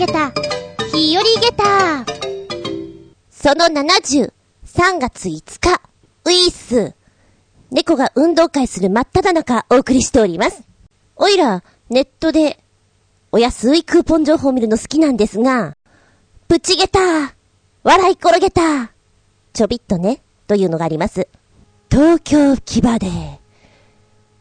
げた、日和げた。その70、3月5日、ウィース。猫が運動会する真っ只中お送りしております。おいら、ネットで、お安いクーポン情報を見るの好きなんですが、ぶちげた笑い転げたちょびっとね、というのがあります。東京木場で、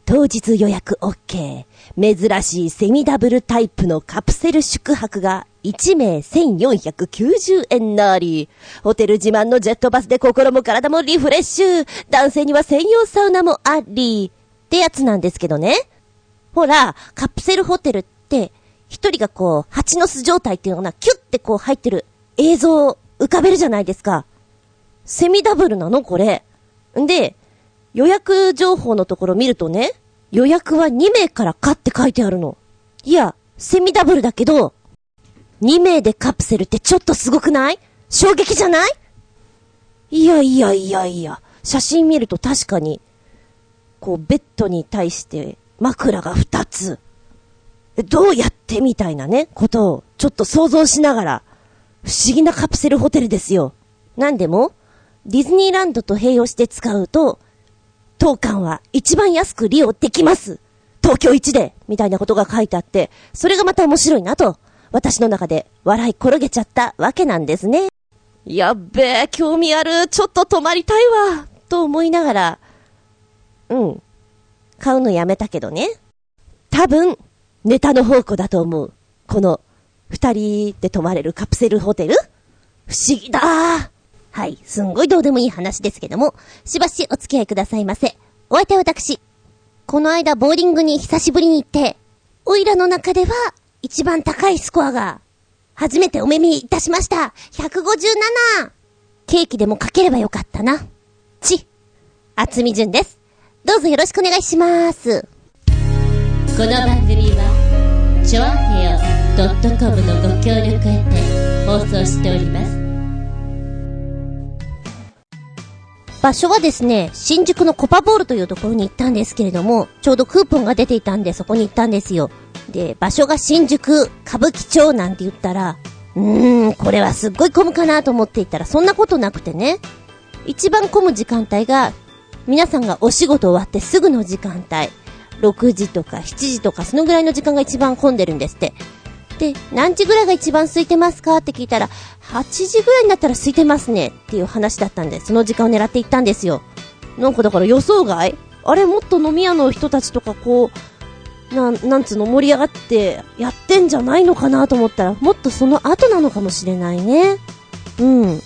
当日予約 OK。珍しいセミダブルタイプのカプセル宿泊が1名1490円なり。ホテル自慢のジェットバスで心も体もリフレッシュ。男性には専用サウナもあり。ってやつなんですけどね。ほら、カプセルホテルって、一人がこう、蜂の巣状態っていうのかな、キュッてこう入ってる映像を浮かべるじゃないですか。セミダブルなのこれ。んで、予約情報のところ見るとね、予約は2名からかって書いてあるの。いや、セミダブルだけど、2名でカプセルってちょっとすごくない？衝撃じゃない？いやいやいやいや、写真見ると確かに、こうベッドに対して枕が2つ。どうやってみたいなね、ことをちょっと想像しながら、不思議なカプセルホテルですよ。なんでも、ディズニーランドと併用して使うと、当館は一番安く利用できます。東京一で、みたいなことが書いてあって、それがまた面白いなと、私の中で笑い転げちゃったわけなんですね。やっべえ、興味ある、ちょっと泊まりたいわ、と思いながら、うん。買うのやめたけどね。多分、ネタの宝庫だと思う。この、二人で泊まれるカプセルホテル不思議だ。はい、すんごいどうでもいい話ですけども、しばしお付き合いくださいませ。お相手は私。この間ボーリングに久しぶりに行って、おいらの中では一番高いスコアが、初めてお目見いたしました。157! ケーキでもかければよかったな。ち、厚み順です。どうぞよろしくお願いします。この番組はチョアヘオ .com のご協力へて放送しております場所はですね、新宿のコパボールというところに行ったんですけれども、ちょうどクーポンが出ていたんでそこに行ったんですよ。で、場所が新宿、歌舞伎町なんて言ったら、うーん、これはすっごい混むかなと思っていたらそんなことなくてね。一番混む時間帯が、皆さんがお仕事終わってすぐの時間帯。6時とか7時とかそのぐらいの時間が一番混んでるんですって。で、何時ぐらいが一番空いてますかって聞いたら、8時ぐらいになったら空いてますねっていう話だったんで、その時間を狙って行ったんですよ。なんかだから予想外？あれもっと飲み屋の人たちとかこう、な、なんつうの盛り上がってやってんじゃないのかなと思ったら、もっとその後なのかもしれないね。うん。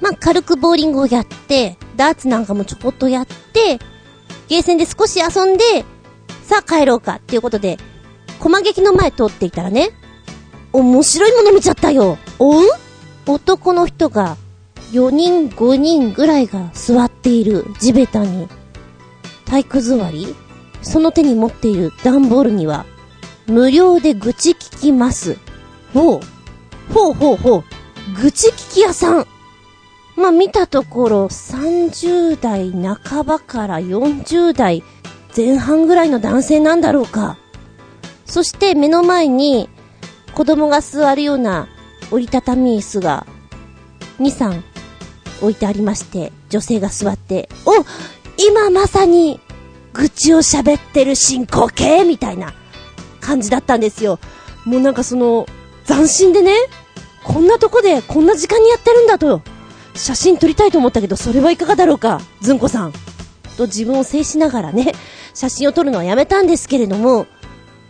まあ、軽くボーリングをやって、ダーツなんかもちょこっとやって、ゲーセンで少し遊んで、さあ帰ろうかっていうことで、駒劇の前通っていたらね、面白いもの見ちゃったよ。おう男の人が、4人5人ぐらいが座っている地べたに、体育座りその手に持っている段ボールには、無料で愚痴聞きます。ほう。ほうほうほう。愚痴聞き屋さん。まあ、見たところ、30代半ばから40代前半ぐらいの男性なんだろうか。そして目の前に子供が座るような折りたたみ椅子が2、3置いてありまして、女性が座って、お今まさに愚痴を喋ってる進行形みたいな感じだったんですよ。もうなんかその、斬新でね、こんなとこでこんな時間にやってるんだと、写真撮りたいと思ったけど、それはいかがだろうか、ずんこさん。と自分を制しながらね、写真を撮るのはやめたんですけれども、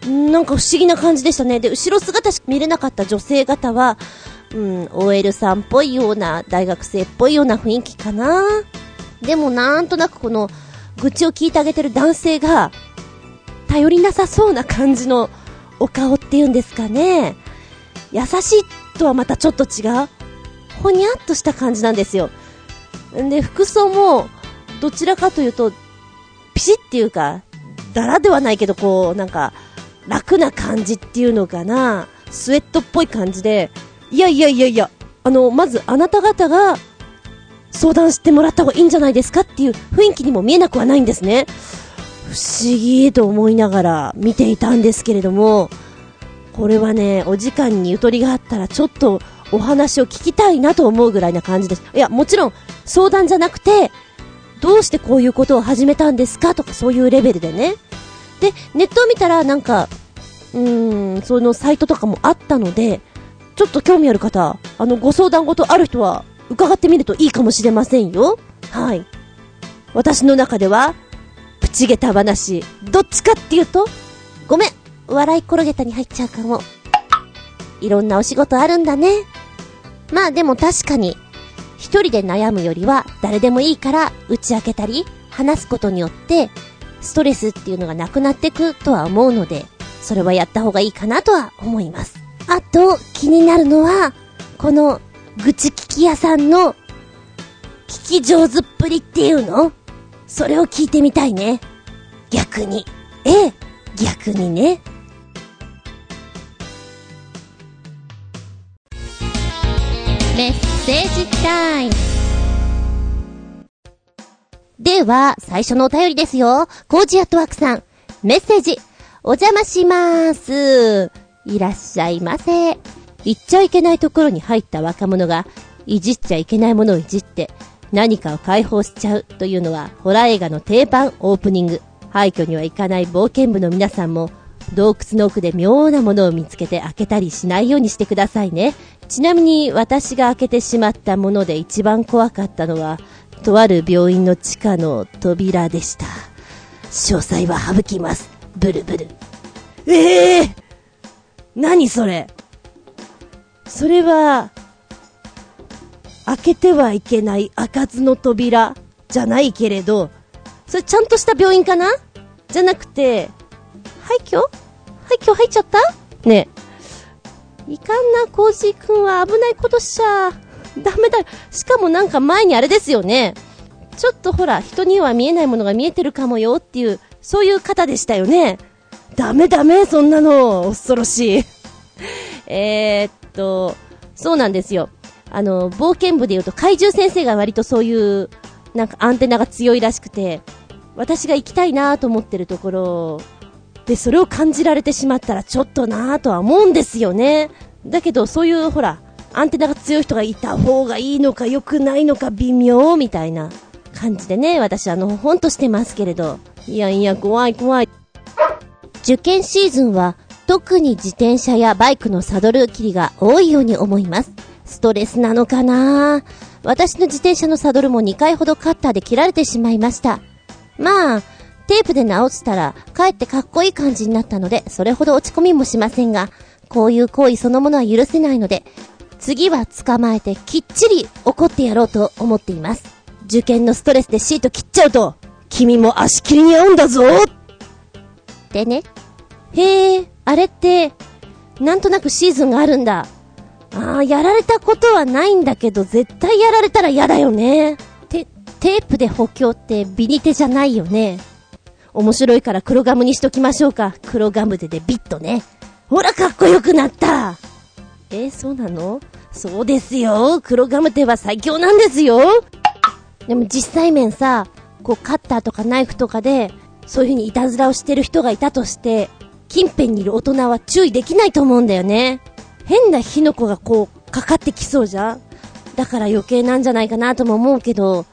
なんか不思議な感じでしたね。で、後ろ姿しか見れなかった女性方は、うん、OL さんっぽいような、大学生っぽいような雰囲気かな。でもなんとなくこの、愚痴を聞いてあげてる男性が、頼りなさそうな感じのお顔っていうんですかね。優しいとはまたちょっと違う。ほにゃっとした感じなんですよ。で、服装も、どちらかというと、ピシっていうか、だらではないけど、こう、なんか、楽な感じっていうのかな。スウェットっぽい感じで、いやいやいやいや、あの、まずあなた方が、相談してもらった方がいいんじゃないですかっていう雰囲気にも見えなくはないんですね。不思議と思いながら見ていたんですけれども、これはね、お時間にゆとりがあったらちょっとお話を聞きたいなと思うぐらいな感じです。いや、もちろん相談じゃなくて、どうしてこういうことを始めたんですかとかそういうレベルでね。で、ネットを見たらなんか、うーん、そのサイトとかもあったので、ちょっと興味ある方、あの、ご相談事ある人は伺ってみるといいかもしれませんよ。はい。私の中では、プチゲタ話、どっちかっていうと、ごめん、笑い転げたに入っちゃうかも。いろんなお仕事あるんだね。まあでも確かに、一人で悩むよりは誰でもいいから打ち明けたり、話すことによって、ストレスっていうのがなくなってくとは思うので、それはやった方がいいかなとは思います。あと、気になるのは、この、愚痴聞き屋さんの、聞き上手っぷりっていうの？それを聞いてみたいね。逆に。ええ、逆にね。メッセージタイム。では、最初のお便りですよ。コージアットワークさん。メッセージ。お邪魔しまーす。いらっしゃいませ。言っちゃいけないところに入った若者が、いじっちゃいけないものをいじって、何かを解放しちゃうというのは、ホラー映画の定番オープニング。廃墟には行かない冒険部の皆さんも、洞窟の奥で妙なものを見つけて開けたりしないようにしてくださいね。ちなみに私が開けてしまったもので一番怖かったのは、とある病院の地下の扉でした。詳細は省きます。ブルブル。ええー、何それ？それは、開けてはいけない開かずの扉じゃないけれど、それちゃんとした病院かな？じゃなくて、廃墟廃墟入っちゃった？ね。いかんな、コージーくんは危ないことしちゃ。ダメだ。しかもなんか前にあれですよね。ちょっとほら、人には見えないものが見えてるかもよっていう、そういう方でしたよね。ダメダメ、そんなの、恐ろしい。えー、っと、そうなんですよ。あの、冒険部で言うと怪獣先生が割とそういう、なんかアンテナが強いらしくて、私が行きたいなと思ってるところ、で、それを感じられてしまったらちょっとなぁとは思うんですよね。だけど、そういう、ほら、アンテナが強い人がいた方がいいのか良くないのか微妙みたいな感じでね、私あの、ほんとしてますけれど。いやいや、怖い怖い。受験シーズンは、特に自転車やバイクのサドル切りが多いように思います。ストレスなのかな？私の自転車のサドルも2回ほどカッターで切られてしまいました。まあ、テープで直したら、かえってかっこいい感じになったので、それほど落ち込みもしませんが、こういう行為そのものは許せないので、次は捕まえてきっちり怒ってやろうと思っています。受験のストレスでシート切っちゃうと、君も足切りに合うんだぞでね。へえ、あれって、なんとなくシーズンがあるんだ。ああ、やられたことはないんだけど、絶対やられたら嫌だよね。て、テープで補強ってビニテじゃないよね。面白いから黒ガムにしときましょうか。黒ガムででビッとね。ほら、かっこよくなったえー、そうなの？そうですよ。黒ガム手は最強なんですよ。でも実際面さ、こうカッターとかナイフとかで、そういう風にいたずらをしてる人がいたとして、近辺にいる大人は注意できないと思うんだよね。変な火の粉がこう、かかってきそうじゃん？だから余計なんじゃないかなとも思うけど、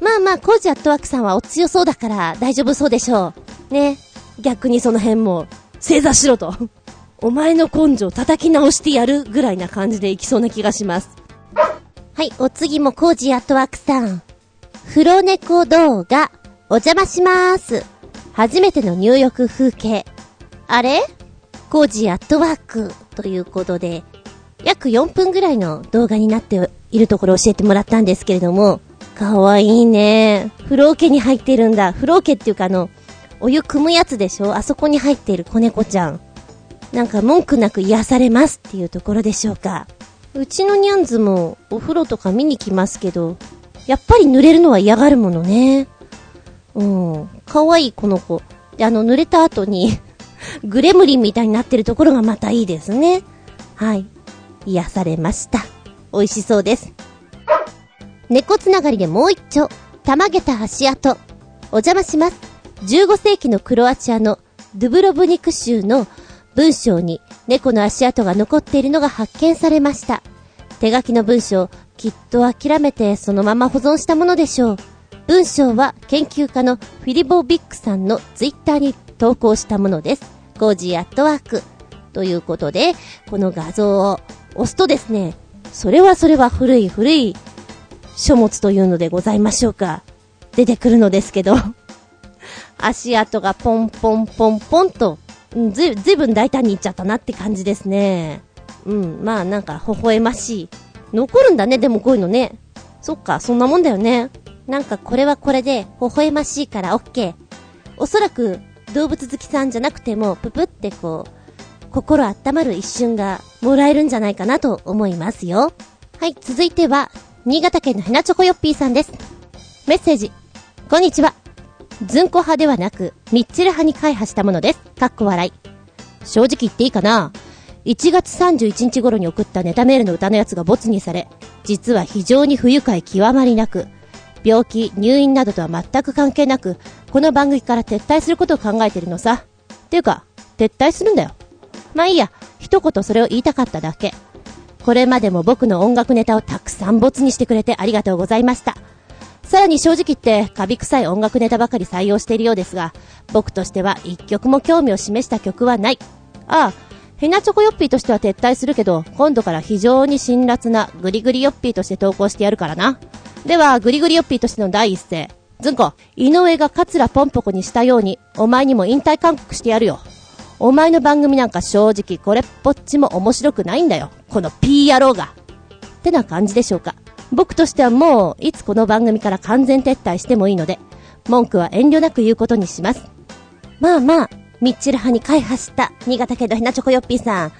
まあまあ、コージアットワークさんはお強そうだから大丈夫そうでしょう。ね。逆にその辺も、正座しろと。お前の根性叩き直してやるぐらいな感じでいきそうな気がします。はい、お次もコージアットワークさん。風呂猫動画、お邪魔しまーす。初めての入浴風景。あれ？コージアットワークということで、約4分ぐらいの動画になっているところを教えてもらったんですけれども、かわいいね。風呂桶に入ってるんだ。風呂桶っていうかあの、お湯汲むやつでしょ？あそこに入っている子猫ちゃん。なんか文句なく癒されますっていうところでしょうか。うちのニャンズもお風呂とか見に来ますけど、やっぱり濡れるのは嫌がるものね。うん。かわいいこの子。で、あの濡れた後にグレムリンみたいになってるところがまたいいですね。はい。癒されました。美味しそうです。猫つながりでもう一丁。たま下駄足跡。お邪魔します。15世紀のクロアチアのドゥブロブニク州の文書に猫の足跡が残っているのが発見されました。手書きの文書、きっと諦めてそのまま保存したものでしょう。文書は研究家のフィリボ・ビックさんのツイッターに投稿したものです。コージーアットワーク。ということで、この画像を押すとですね、それはそれは古い古い書物というのでございましょうか。出てくるのですけど、足跡がポンポンポンポンと、ず、ずいぶん大胆にいっちゃったなって感じですね。うん、まあなんか微笑ましい。残るんだね、でもこういうのね。そっか、そんなもんだよね。なんかこれはこれで微笑ましいから OK。おそらく動物好きさんじゃなくても、ぷぷってこう、心温まる一瞬がもらえるんじゃないかなと思いますよ。はい、続いては、新潟県のヘナチョコヨッピーさんです。メッセージ。こんにちは。ズンコ派ではなく、ミッチェル派に開発したものです。かっこ笑い。正直言っていいかな1月31日頃に送ったネタメールの歌のやつがボツにされ、実は非常に不愉快極まりなく、病気、入院などとは全く関係なく、この番組から撤退することを考えてるのさ。ていうか、撤退するんだよ。まあいいや、一言それを言いたかっただけ。これまでも僕の音楽ネタをたくさんボツにしてくれてありがとうございました。さらに正直言って、カビ臭い音楽ネタばかり採用しているようですが、僕としては一曲も興味を示した曲はない。ああ、ヘナチョコヨッピーとしては撤退するけど、今度から非常に辛辣なグリグリヨッピーとして投稿してやるからな。では、グリグリヨッピーとしての第一声。ずんこ、井上がカツラポンポコにしたように、お前にも引退勧告してやるよ。お前の番組なんか正直これっぽっちも面白くないんだよ。この P 野郎が。ってな感じでしょうか。僕としてはもう、いつこの番組から完全撤退してもいいので、文句は遠慮なく言うことにします。まあまあ、ミッチェル派に開発した新潟県のひなチョコヨッピーさん。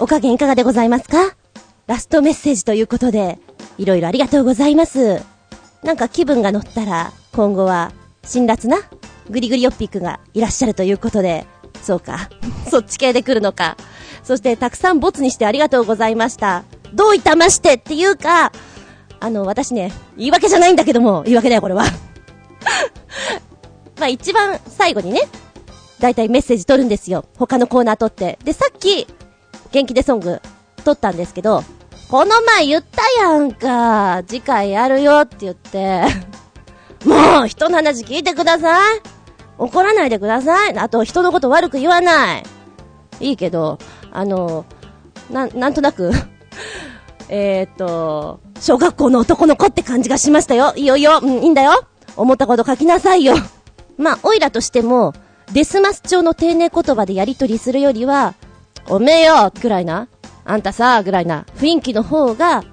お加減いかがでございますか？ラストメッセージということで、いろいろありがとうございます。なんか気分が乗ったら、今後は、辛辣な、グリグリヨッピーくんがいらっしゃるということで、そうか。そっち系で来るのか。そして、たくさんボツにしてありがとうございました。どういたましてっていうか、あの、私ね、言い訳じゃないんだけども、言い訳だよ、これは。まあ一番最後にね、だいたいメッセージ取るんですよ。他のコーナー取って。で、さっき、元気でソング、撮ったんですけど、この前言ったやんか。次回やるよって言って。もう、人の話聞いてください。怒らないでください。あと、人のこと悪く言わない。いいけど、あの、な、なんとなく えっと、小学校の男の子って感じがしましたよ。いいよいいよ。うん、いいんだよ。思ったこと書きなさいよ。まあ、おいらとしても、デスマス調の丁寧言葉でやりとりするよりは、おめえよくらいな。あんたさ、ぐらいな雰囲気の方が、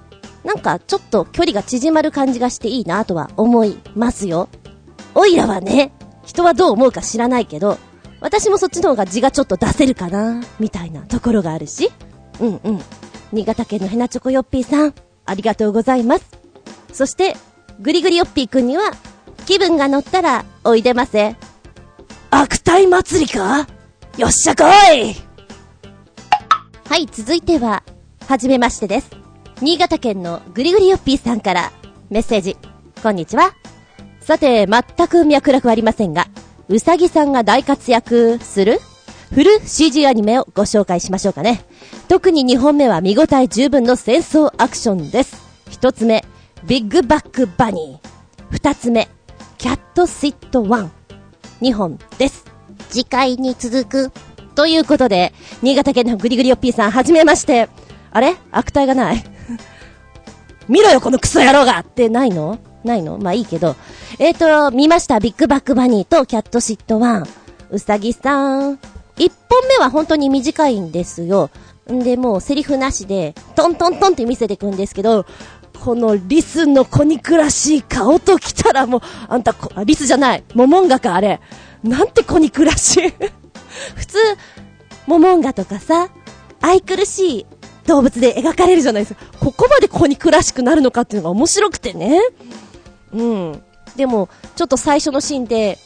なんかちょっと距離が縮まる感じがしていいなとは思いますよ。おいらはね、人はどう思うか知らないけど、私もそっちの方が字がちょっと出せるかな、みたいなところがあるし。うんうん。新潟県のヘナチョコヨッピーさん、ありがとうございます。そして、グリグリヨッピーくんには、気分が乗ったら、おいでませ。悪態祭りか？よっしゃ来いはい、続いては、はじめましてです。新潟県のぐりぐりよっぴーさんからメッセージ。こんにちは。さて、全く脈絡ありませんが、うさぎさんが大活躍するフル CG アニメをご紹介しましょうかね。特に2本目は見応え十分の戦争アクションです。1つ目、ビッグバックバニー。2つ目、キャットシットワン。2本です。次回に続くということで、新潟県のグリグリオッピーさん、はじめまして。あれ？悪態がない 見ろよ、このクソ野郎がってないの？ないの？まあいいけど。えーと、見ました？ビッグバックバニーとキャットシットワン。うさぎさん。一本目は本当に短いんですよ。んで、もうセリフなしで、トントントンって見せていくんですけど、このリスの子憎らしい顔と来たらもう、あんた、リスじゃない。モモンガか、あれ。なんて子憎らしい普通、モモンガとかさ、愛くるしい動物で描かれるじゃないですか。ここまで子憎らしくなるのかっていうのが面白くてね。うん。でも、ちょっと最初のシーンで、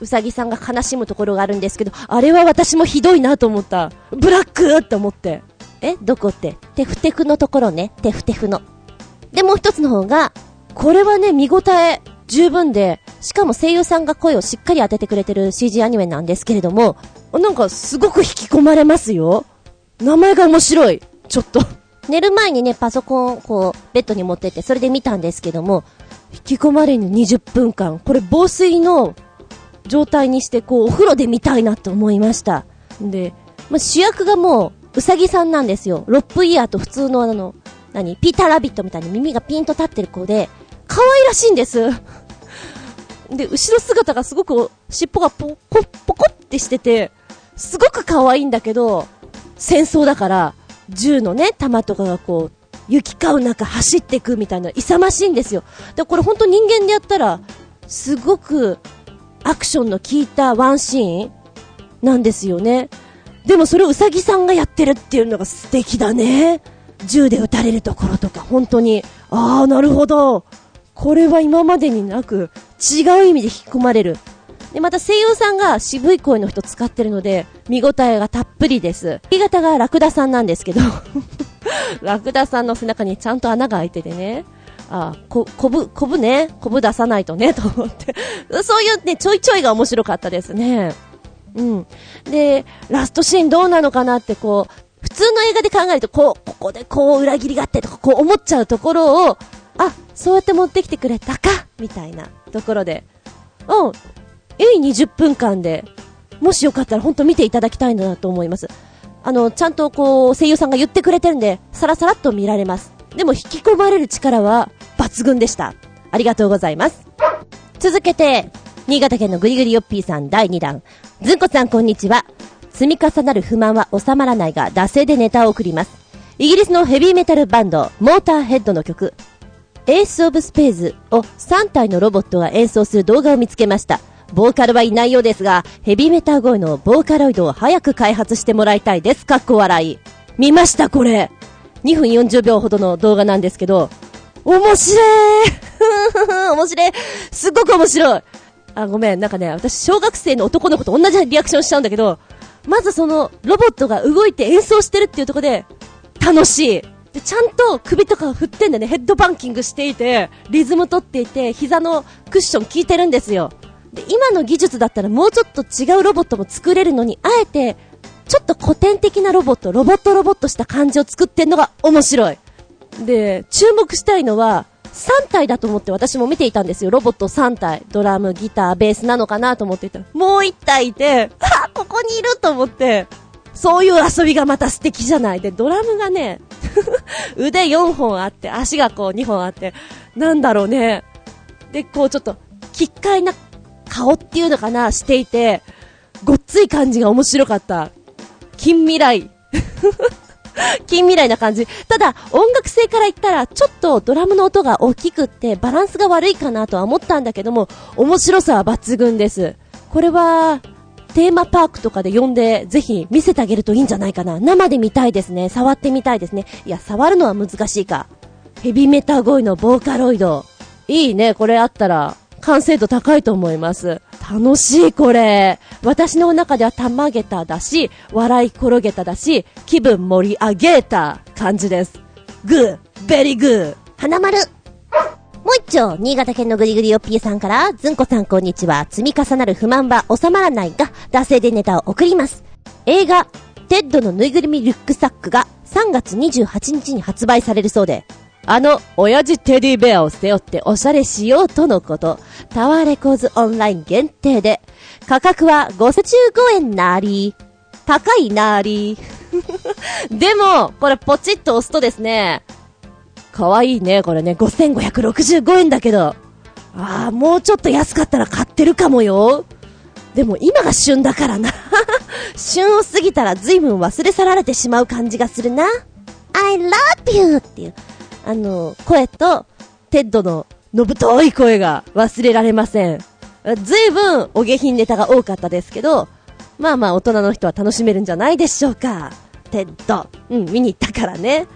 うさぎさんが悲しむところがあるんですけど、あれは私もひどいなと思った。ブラックって思って。え？どこって？テフテフのところね。テフテフの。で、もう一つの方が、これはね、見応え十分で、しかも声優さんが声をしっかり当ててくれてる CG アニメなんですけれども、なんかすごく引き込まれますよ。名前が面白い。ちょっと。寝る前にね、パソコン、こう、ベッドに持ってって、それで見たんですけども、引き込まれる20分間。これ防水の状態にして、こう、お風呂で見たいなと思いました。で、まあ、主役がもう、うさぎさんなんですよ。ロップイヤーと普通のあの、何ピーターラビットみたいに耳がピンと立ってる子で、可愛らしいんです。で、後ろ姿がすごく、尻尾がポコ、ポコってしてて、すごく可愛いんだけど、戦争だから、銃のね、弾とかがこう、行き交う中走っていくみたいな、勇ましいんですよ。で、これほんと人間でやったら、すごく、アクションの効いたワンシーンなんですよね。でもそれをうさぎさんがやってるっていうのが素敵だね。銃で撃たれるところとか、本当に、ああ、なるほど。これは今までになく、違う意味で引き込まれる。で、また声優さんが渋い声の人使ってるので、見応えがたっぷりです。新潟がラクダさんなんですけど ラクダさんの背中にちゃんと穴が開いててね、あ、こ、こぶ、こぶね、こぶ出さないとね、と思ってそういうね、ちょいちょいが面白かったですね。うん。で、ラストシーンどうなのかなってこう、普通の映画で考えると、こう、ここでこう裏切りがあってとか、こう思っちゃうところを、あ、そうやって持ってきてくれたかみたいなところで。うん。いい20分間で、もしよかったら本当見ていただきたいなと思います。あの、ちゃんとこう、声優さんが言ってくれてるんで、さらさらっと見られます。でも引き込まれる力は抜群でした。ありがとうございます。続けて、新潟県のぐりぐりよっぴーさん第2弾。ずんこさんこんにちは。積み重なる不満は収まらないが、惰性でネタを送ります。イギリスのヘビーメタルバンド、モーターヘッドの曲、エースオブスペーズを3体のロボットが演奏する動画を見つけました。ボーカルはいないようですが、ヘビーメタル声のボーカロイドを早く開発してもらいたいです。かっこ笑い。見ました、これ。2分40秒ほどの動画なんですけど、面白い 面白いすっごく面白いあ、ごめん、なんかね、私小学生の男の子と同じリアクションしちゃうんだけど、まずその、ロボットが動いて演奏してるっていうとこで、楽しい。で、ちゃんと首とか振ってんだね、ヘッドバンキングしていて、リズム取っていて、膝のクッション効いてるんですよ。で、今の技術だったらもうちょっと違うロボットも作れるのに、あえて、ちょっと古典的なロボット、ロボットロボットした感じを作ってんのが面白い。で、注目したいのは、3体だと思って私も見ていたんですよ。ロボット3体。ドラム、ギター、ベースなのかなと思っていたら、もう1体いて、あ、ここにいると思って、そういう遊びがまた素敵じゃない。で、ドラムがね、腕4本あって、足がこう2本あって、なんだろうね。で、こうちょっと、奇怪な顔っていうのかな、していて、ごっつい感じが面白かった。近未来。近未来な感じ。ただ、音楽性から言ったら、ちょっとドラムの音が大きくって、バランスが悪いかなとは思ったんだけども、面白さは抜群です。これは、テーマパークとかで呼んで、ぜひ見せてあげるといいんじゃないかな。生で見たいですね。触ってみたいですね。いや、触るのは難しいか。ヘビメタ声のボーカロイド。いいね、これあったら、完成度高いと思います。楽しいこれ。私の中ではたまげただし、笑い転げただし、気分盛り上げた感じです。グー、ベリーグー。花丸。もう一丁、新潟県のぐりぐりよっぴーさんから、ずんこさんこんにちは。積み重なる不満は収まらないが、惰性でネタを送ります。映画、テッドのぬいぐるみリュックサックが3月28日に発売されるそうで、あの、親父テディベアを背負っておしゃれしようとのこと。タワーレコーズオンライン限定で、価格は55円なり。高いなり。でも、これポチッと押すとですね、かわいいね、これね、5565円だけど。ああ、もうちょっと安かったら買ってるかもよ。でも今が旬だからな。旬を過ぎたら随分忘れ去られてしまう感じがするな。I love you! っていう。あの、声と、テッドののぶとい声が忘れられません。ずいぶんお下品ネタが多かったですけど、まあまあ大人の人は楽しめるんじゃないでしょうか。テッド。うん、見に行ったからね。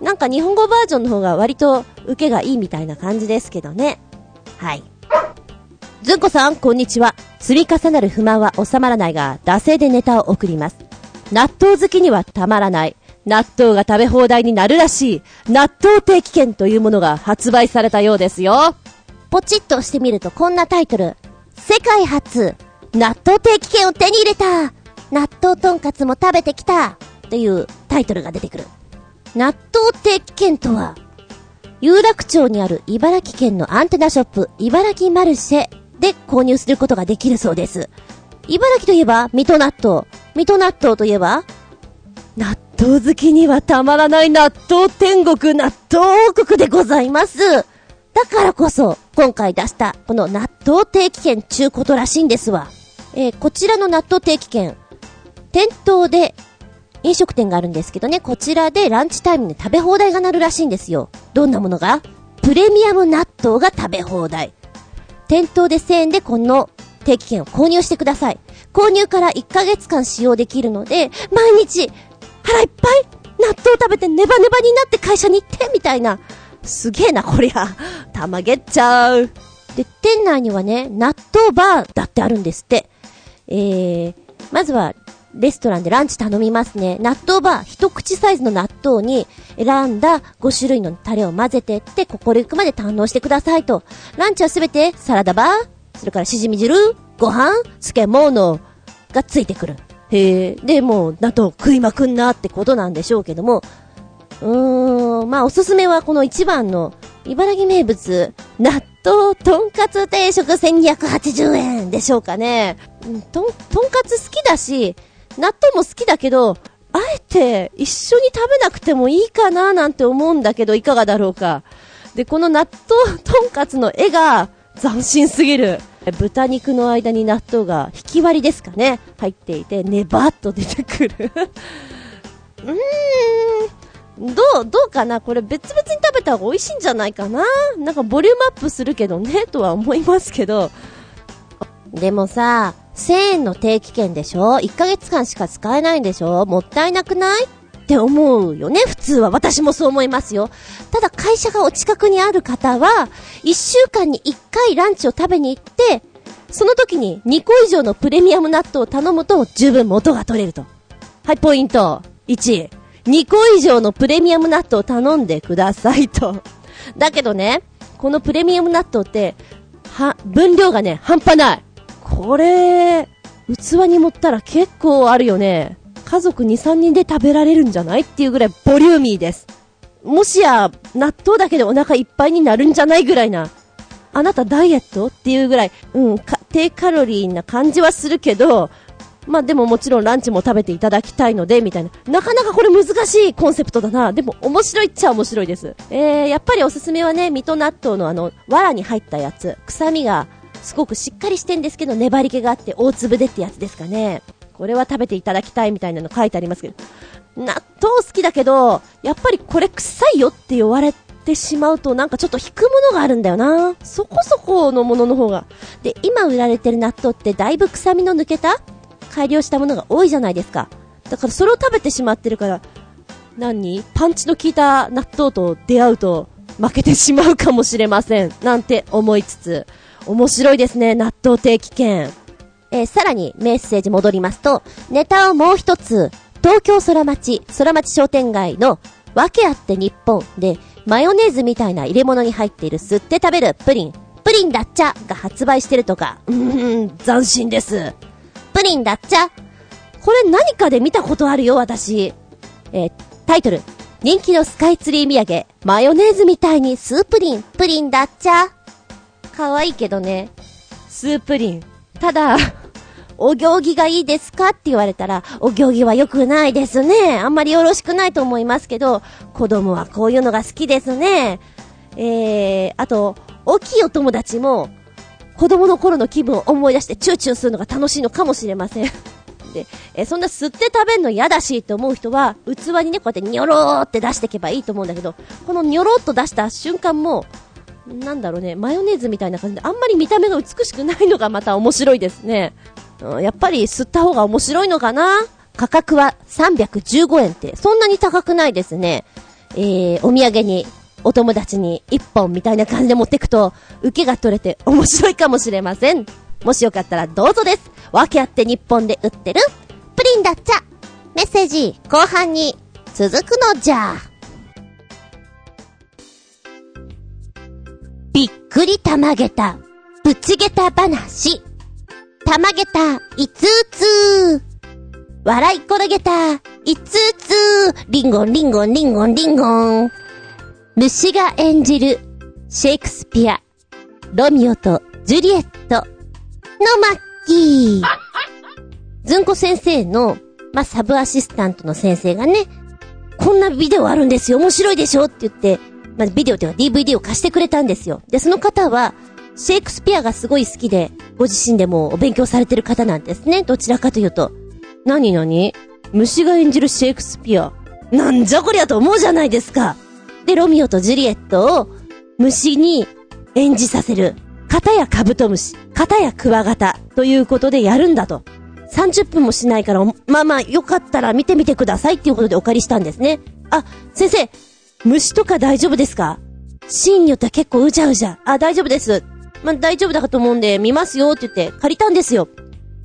なんか日本語バージョンの方が割と受けがいいみたいな感じですけどね。はい。ずんこさん、こんにちは。積み重なる不満は収まらないが、惰性でネタを送ります。納豆好きにはたまらない。納豆が食べ放題になるらしい、納豆定期券というものが発売されたようですよ。ポチッと押してみるとこんなタイトル。世界初、納豆定期券を手に入れた納豆とんかつも食べてきたというタイトルが出てくる。納豆定期券とは、有楽町にある茨城県のアンテナショップ、茨城マルシェで購入することができるそうです。茨城といえば、水戸納豆。水戸納豆といえば、納豆好きにはたまらない納豆天国納豆王国でございます。だからこそ、今回出した、この納豆定期券ちゅうことらしいんですわ。えー、こちらの納豆定期券、店頭で飲食店があるんですけどね、こちらでランチタイムに食べ放題がなるらしいんですよ。どんなものが？プレミアム納豆が食べ放題。店頭で1000円でこの定期券を購入してください。購入から1ヶ月間使用できるので、毎日腹いっぱい納豆食べてネバネバになって会社に行ってみたいな。すげえな、こりゃ。たまげっちゃう。で、店内にはね、納豆バーだってあるんですって。えー、まずはレストランでランチ頼みますね。納豆バー、一口サイズの納豆に選んだ5種類のタレを混ぜてって、心行くまで堪能してくださいと。ランチはすべてサラダバー、それからしじみ汁、ご飯、漬物がついてくる。へえ、で、もう、納豆食いまくんなってことなんでしょうけども、うーん、まあおすすめはこの一番の、茨城名物、納豆とんかつ定食1280円でしょうかね。とん、とんかつ好きだし、納豆も好きだけど、あえて一緒に食べなくてもいいかななんて思うんだけど、いかがだろうか。で、この納豆とんかつの絵が斬新すぎる。豚肉の間に納豆が引き割りですかね。入っていて、ねばっと出てくる うーん。どう、どうかな？これ別々に食べた方が美味しいんじゃないかな？なんかボリュームアップするけどね、とは思いますけど。でもさ、1000円の定期券でしょ ?1 ヶ月間しか使えないんでしょ？もったいなくない？って思うよね、普通は。私もそう思いますよ。ただ会社がお近くにある方は、1週間に1回ランチを食べに行って、その時に2個以上のプレミアム納豆を頼むと十分元が取れると。はい、ポイント。1。2個以上のプレミアム納豆を頼んでくださいと。だけどね、このプレミアム納豆って、は、分量がね、半端ない。これ、器に盛ったら結構あるよね。家族2、3人で食べられるんじゃない？っていうぐらいボリューミーです。もしや、納豆だけでお腹いっぱいになるんじゃないぐらいな。あなたダイエット？っていうぐらい、うん、低カロリーな感じはするけど、まあでももちろんランチも食べていただきたいので、みたいな。なかなかこれ難しいコンセプトだな。でも面白いっちゃ面白いです。えー、やっぱりおすすめはね、水戸納豆のあの、藁に入ったやつ。臭みがすごくしっかりしてんですけど、粘り気があって大粒でってやつですかね。これは食べていただきたいみたいなの書いてありますけど。納豆好きだけど、やっぱりこれ臭いよって言われてしまうとなんかちょっと引くものがあるんだよな。そこそこのものの方が。で、今売られてる納豆ってだいぶ臭みの抜けた改良したものが多いじゃないですか。だからそれを食べてしまってるから、何？パンチの効いた納豆と出会うと負けてしまうかもしれません。なんて思いつつ、面白いですね、納豆定期券。えー、さらにメッセージ戻りますと、ネタをもう一つ、東京空町、空町商店街の、訳あって日本で、マヨネーズみたいな入れ物に入っている吸って食べるプリン、プリンだっちゃが発売してるとか、うーん、斬新です。プリンだっちゃこれ何かで見たことあるよ、私。えー、タイトル。人気のスカイツリー土産、マヨネーズみたいにスープリン、プリンだっちゃ。可愛いけどね。スープリン。ただ、お行儀がいいですかって言われたら、お行儀は良くないですね。あんまりよろしくないと思いますけど、子供はこういうのが好きですね。えー、あと、大きいお友達も、子供の頃の気分を思い出してチューチューするのが楽しいのかもしれません。で、えそんな吸って食べるの嫌だしって思う人は、器にね、こうやってニョローって出していけばいいと思うんだけど、このニョローっと出した瞬間も、なんだろうね、マヨネーズみたいな感じで、あんまり見た目が美しくないのがまた面白いですね。やっぱり吸った方が面白いのかな？価格は315円って、そんなに高くないですね。えー、お土産に、お友達に1本みたいな感じで持ってくと、受けが取れて面白いかもしれません。もしよかったらどうぞです。わけあって日本で売ってる、プリンだっちゃ。メッセージ、後半に続くのじゃ。びっくりたまげた、ぶちげた話。たまげた、いつうつ笑い転げた、いつつ、リンゴンリンゴンリンゴンリンゴン。虫が演じる、シェイクスピア、ロミオとジュリエット、のマッキー。ずんこ先生の、まあ、サブアシスタントの先生がね、こんなビデオあるんですよ、面白いでしょ？って言って、まあ、ビデオというか DVD を貸してくれたんですよ。で、その方は、シェイクスピアがすごい好きで、ご自身でもお勉強されてる方なんですね。どちらかというと。なになに虫が演じるシェイクスピア。なんじゃこりゃと思うじゃないですか。で、ロミオとジュリエットを虫に演じさせる。片やカブトムシ、片やクワガタということでやるんだと。30分もしないから、まあまあ、よかったら見てみてくださいっていうことでお借りしたんですね。あ、先生、虫とか大丈夫ですか？シーンによっては結構うじゃうじゃ。あ、大丈夫です。まあ、大丈夫だかと思うんで、見ますよって言って借りたんですよ。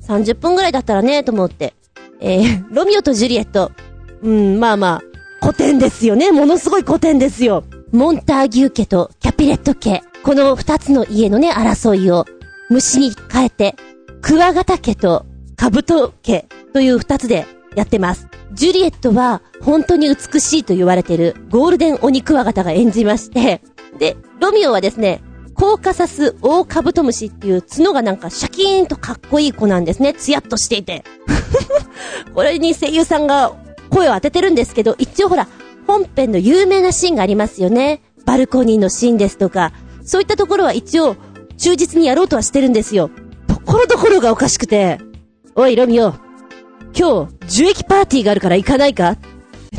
30分ぐらいだったらね、と思って。えー、ロミオとジュリエット。うん、まあまあ、古典ですよね。ものすごい古典ですよ。モンターギュー家とキャピレット家。この二つの家のね、争いを虫に変えて、クワガタ家とカブト家という二つでやってます。ジュリエットは本当に美しいと言われているゴールデンオニクワガタが演じまして、で、ロミオはですね、コーカサスオオカブトムシっていう角がなんかシャキーンとかっこいい子なんですね。ツヤっとしていて。これに声優さんが声を当ててるんですけど、一応ほら、本編の有名なシーンがありますよね。バルコニーのシーンですとか、そういったところは一応、忠実にやろうとはしてるんですよ。ところどころがおかしくて、おい、ロミオ、今日、樹液パーティーがあるから行かないか？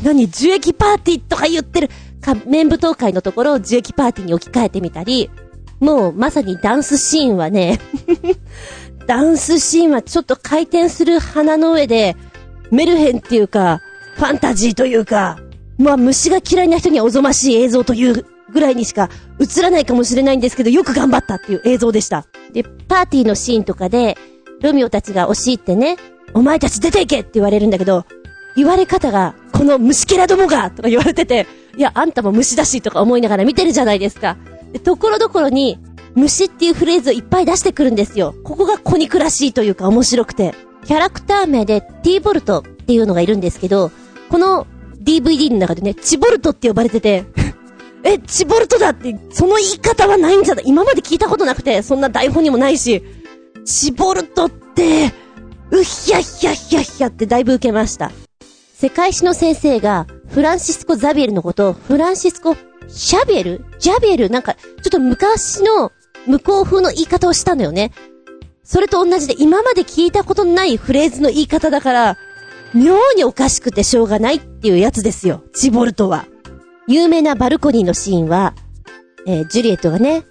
何？樹液パーティーとか言ってる。仮面舞踏会のところを樹液パーティーに置き換えてみたり、もうまさにダンスシーンはね ダンスシーンはちょっと回転する花の上で、メルヘンっていうか、ファンタジーというか、まあ虫が嫌いな人にはおぞましい映像というぐらいにしか映らないかもしれないんですけど、よく頑張ったっていう映像でした。で、パーティーのシーンとかで、ロミオたちが押し入ってね、お前たち出ていけって言われるんだけど、言われ方が、この虫けらどもがとか言われてて、いや、あんたも虫だしとか思いながら見てるじゃないですか。ところどころに、虫っていうフレーズをいっぱい出してくるんですよ。ここが小肉らしいというか面白くて。キャラクター名で T ボルトっていうのがいるんですけど、この DVD の中でね、チボルトって呼ばれてて え、チボルトだって、その言い方はないんじゃない？今まで聞いたことなくて、そんな台本にもないし、チボルトって、うひゃひゃひゃひゃってだいぶ受けました。世界史の先生が、フランシスコ・ザビエルのことを、フランシスコ・シャベル？ジャベル？なんか、ちょっと昔の、向こう風の言い方をしたのよね。それと同じで、今まで聞いたことのないフレーズの言い方だから、妙におかしくてしょうがないっていうやつですよ。チボルトは。有名なバルコニーのシーンは、えー、ジュリエットがね、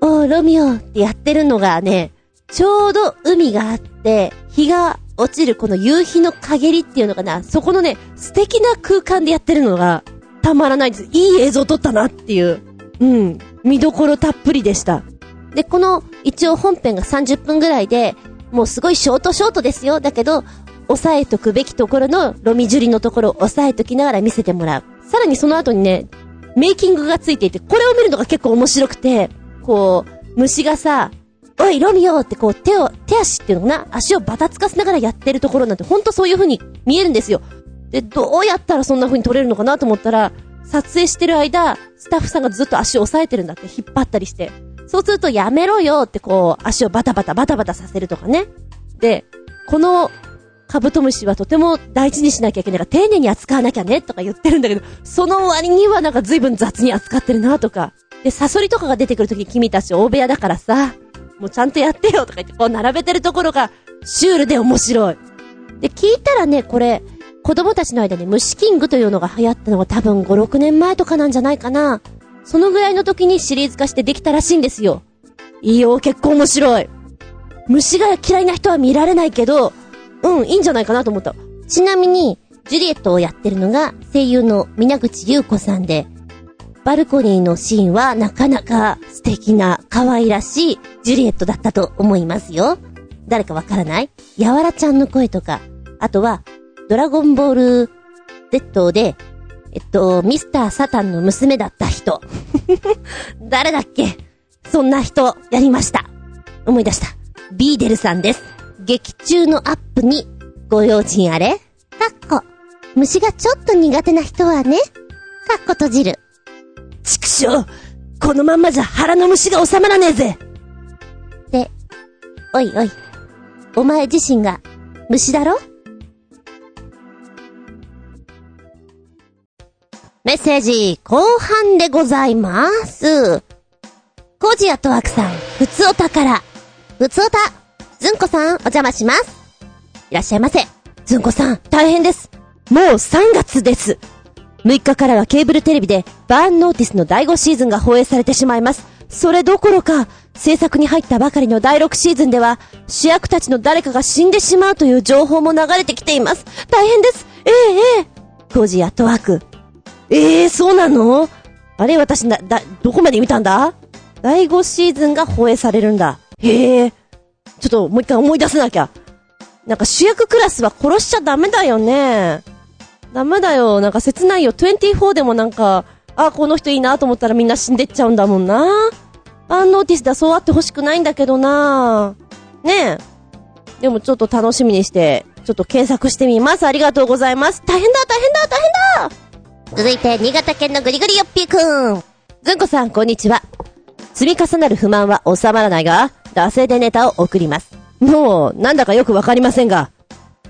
おー、ロミオってやってるのがね、ちょうど海があって、日が落ちるこの夕日の陰りっていうのかな、そこのね、素敵な空間でやってるのが、たまらないです。いい映像撮ったなっていう。うん。見どころたっぷりでした。で、この、一応本編が30分ぐらいで、もうすごいショートショートですよ。だけど、押さえとくべきところのロミジュリのところを押さえときながら見せてもらう。さらにその後にね、メイキングがついていて、これを見るのが結構面白くて、こう、虫がさ、おい、ロミオってこう手を、手足っていうのかな？足をバタつかせながらやってるところなんてほんとそういう風に見えるんですよ。で、どうやったらそんな風に撮れるのかなと思ったら、撮影してる間、スタッフさんがずっと足を押さえてるんだって、引っ張ったりして。そうするとやめろよってこう、足をバタバタバタバタさせるとかね。で、このカブトムシはとても大事にしなきゃいけないから丁寧に扱わなきゃねとか言ってるんだけど、その割にはなんか随分雑に扱ってるなとか。で、サソリとかが出てくるとき君たち大部屋だからさ、もうちゃんとやってよとか言ってこう並べてるところがシュールで面白い。で、聞いたらね、これ、子供たちの間に虫キングというのが流行ったのが多分5、6年前とかなんじゃないかな。そのぐらいの時にシリーズ化してできたらしいんですよ。いいよ、結構面白い。虫が嫌いな人は見られないけど、うん、いいんじゃないかなと思った。ちなみに、ジュリエットをやってるのが声優の皆口優子さんで、バルコニーのシーンはなかなか素敵な可愛らしいジュリエットだったと思いますよ。誰かわからない？やわらちゃんの声とか、あとは、ドラゴンボール Z で、えっと、ミスターサタンの娘だった人。誰だっけ？そんな人、やりました。思い出した。ビーデルさんです。劇中のアップに、ご用心あれ？かっこ。虫がちょっと苦手な人はね。かっこ閉じる。畜生このまんまじゃ腹の虫が収まらねえぜで、おいおい。お前自身が虫だろ？メッセージ後半でございます。コージアとワクさん、ふつおたから。ふつおた、ずんこさん、お邪魔します。いらっしゃいませ。ずんこさん、大変です。もう3月です。6日からはケーブルテレビでバーンノーティスの第5シーズンが放映されてしまいます。それどころか、制作に入ったばかりの第6シーズンでは、主役たちの誰かが死んでしまうという情報も流れてきています。大変です。ええええ。コージアットワーク。ええそうなの？あれ私な、だ、どこまで見たんだ？第5シーズンが放映されるんだ。へえ。ちょっともう一回思い出さなきゃ。なんか主役クラスは殺しちゃダメだよね。ダメだよ。なんか切ないよ。24でもなんか、あ、この人いいなと思ったらみんな死んでっちゃうんだもんな。アンノーティスではそうあってほしくないんだけどな。ねえ。でもちょっと楽しみにして、ちょっと検索してみます。ありがとうございます。大変だ、大変だ、大変だ続いて、新潟県のぐりぐりよっぴーくん。ずんこさん、こんにちは。積み重なる不満は収まらないが、惰性でネタを送ります。もう、なんだかよくわかりませんが、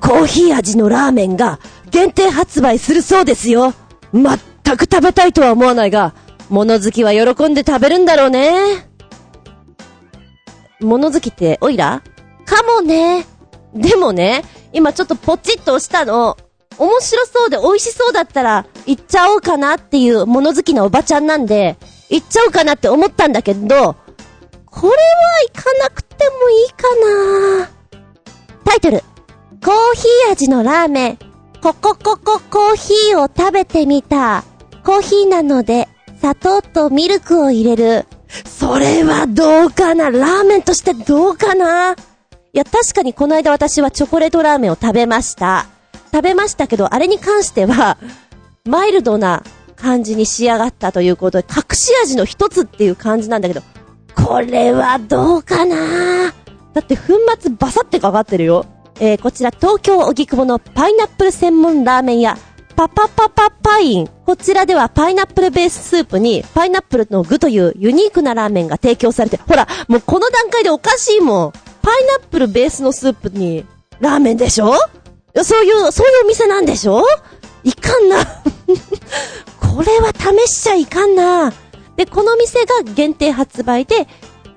コーヒー味のラーメンが限定発売するそうですよ。全く食べたいとは思わないが、物好きは喜んで食べるんだろうね。物好きって、おいら？かもね。でもね、今ちょっとポチッと押したの。面白そうで美味しそうだったら、行っちゃおうかなっていう物好きなおばちゃんなんで、行っちゃおうかなって思ったんだけど、これは行かなくてもいいかなタイトル。コーヒー味のラーメン。コココココーヒーを食べてみた。コーヒーなので、砂糖とミルクを入れる。それはどうかな？ラーメンとしてどうかな？いや、確かにこの間私はチョコレートラーメンを食べました。食べましたけど、あれに関しては、マイルドな感じに仕上がったということで、隠し味の一つっていう感じなんだけど、これはどうかな？だって粉末バサってかかってるよ。えー、こちら東京荻窪のパイナップル専門ラーメン屋、パパパパパイン。こちらではパイナップルベーススープにパイナップルの具というユニークなラーメンが提供されて、ほら、もうこの段階でおかしいもん。パイナップルベースのスープにラーメンでしょ？そういう、そういうお店なんでしょ？いかんな。これは試しちゃいかんな。で、この店が限定発売で、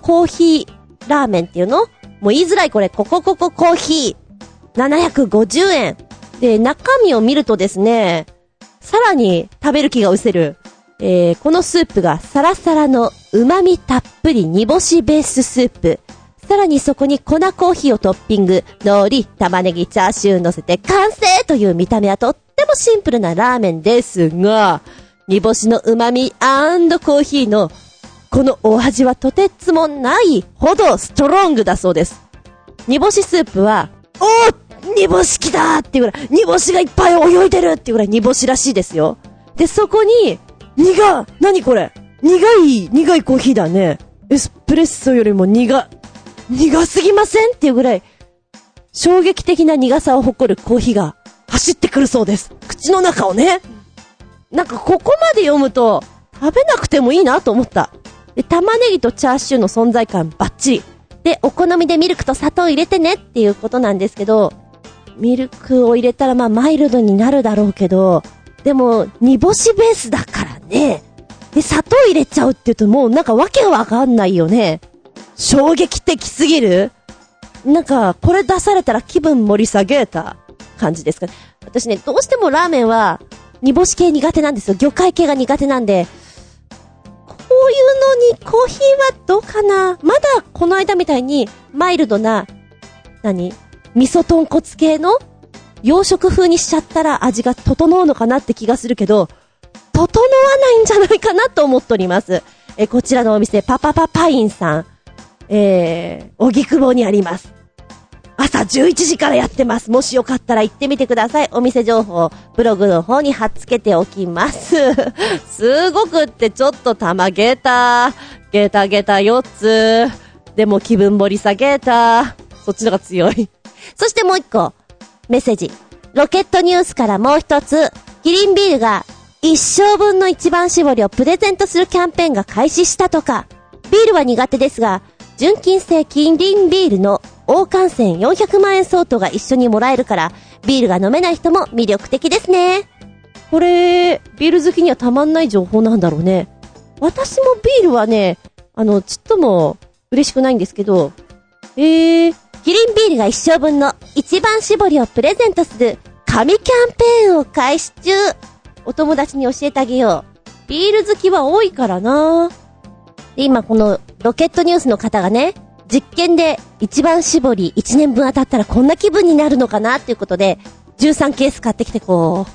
コーヒーラーメンっていうの？もう言いづらいこれ、コココココーヒー。750円。で、中身を見るとですね、さらに食べる気が失せる。えー、このスープがサラサラの旨味たっぷり煮干しベーススープ。さらにそこに粉コーヒーをトッピング、海苔、玉ねぎ、チャーシュー乗せて完成という見た目はとってもシンプルなラーメンですが、煮干しの旨味コーヒーのこのお味はとてつもないほどストロングだそうです。煮干しスープは、おー煮干し来たっていうぐらい、煮干しがいっぱい泳いでるっていうぐらい煮干しらしいですよ。で、そこに、苦、何これ？苦い、苦いコーヒーだね。エスプレッソよりも苦、苦すぎませんっていうぐらい、衝撃的な苦さを誇るコーヒーが走ってくるそうです。口の中をね。なんかここまで読むと、食べなくてもいいなと思った。で、玉ねぎとチャーシューの存在感バッチリ。で、お好みでミルクと砂糖入れてねっていうことなんですけど、ミルクを入れたらまあマイルドになるだろうけど、でも、煮干しベースだからね。で、砂糖入れちゃうって言うともうなんかわけわかんないよね。衝撃的すぎるなんか、これ出されたら気分盛り下げた感じですかね。私ね、どうしてもラーメンは、煮干し系苦手なんですよ。魚介系が苦手なんで、こういうのにコーヒーはどうかなまだこの間みたいにマイルドな、何？味噌豚骨系の洋食風にしちゃったら味が整うのかなって気がするけど、整わないんじゃないかなと思っております。え、こちらのお店、パパパパインさん、えー、荻窪にあります。朝11時からやってます。もしよかったら行ってみてください。お店情報、ブログの方に貼っ付けておきます。すごくってちょっと玉ゲーター、ゲーターゲーター4つ。でも気分盛り下げた。そっちのが強い。そしてもう一個。メッセージ。ロケットニュースからもう一つ、キリンビールが一生分の一番搾りをプレゼントするキャンペーンが開始したとか。ビールは苦手ですが、純金製キリンビールの王冠線400万円相当が一緒にもらえるから、ビールが飲めない人も魅力的ですね。これ、ビール好きにはたまんない情報なんだろうね。私もビールはね、あの、ちっとも嬉しくないんですけど、えー、キリンビールが一生分の一番搾りをプレゼントする神キャンペーンを開始中。お友達に教えてあげよう。ビール好きは多いからなで、で今このロケットニュースの方がね、実験で一番搾り1年分当たったらこんな気分になるのかなっていうことで、13ケース買ってきてこ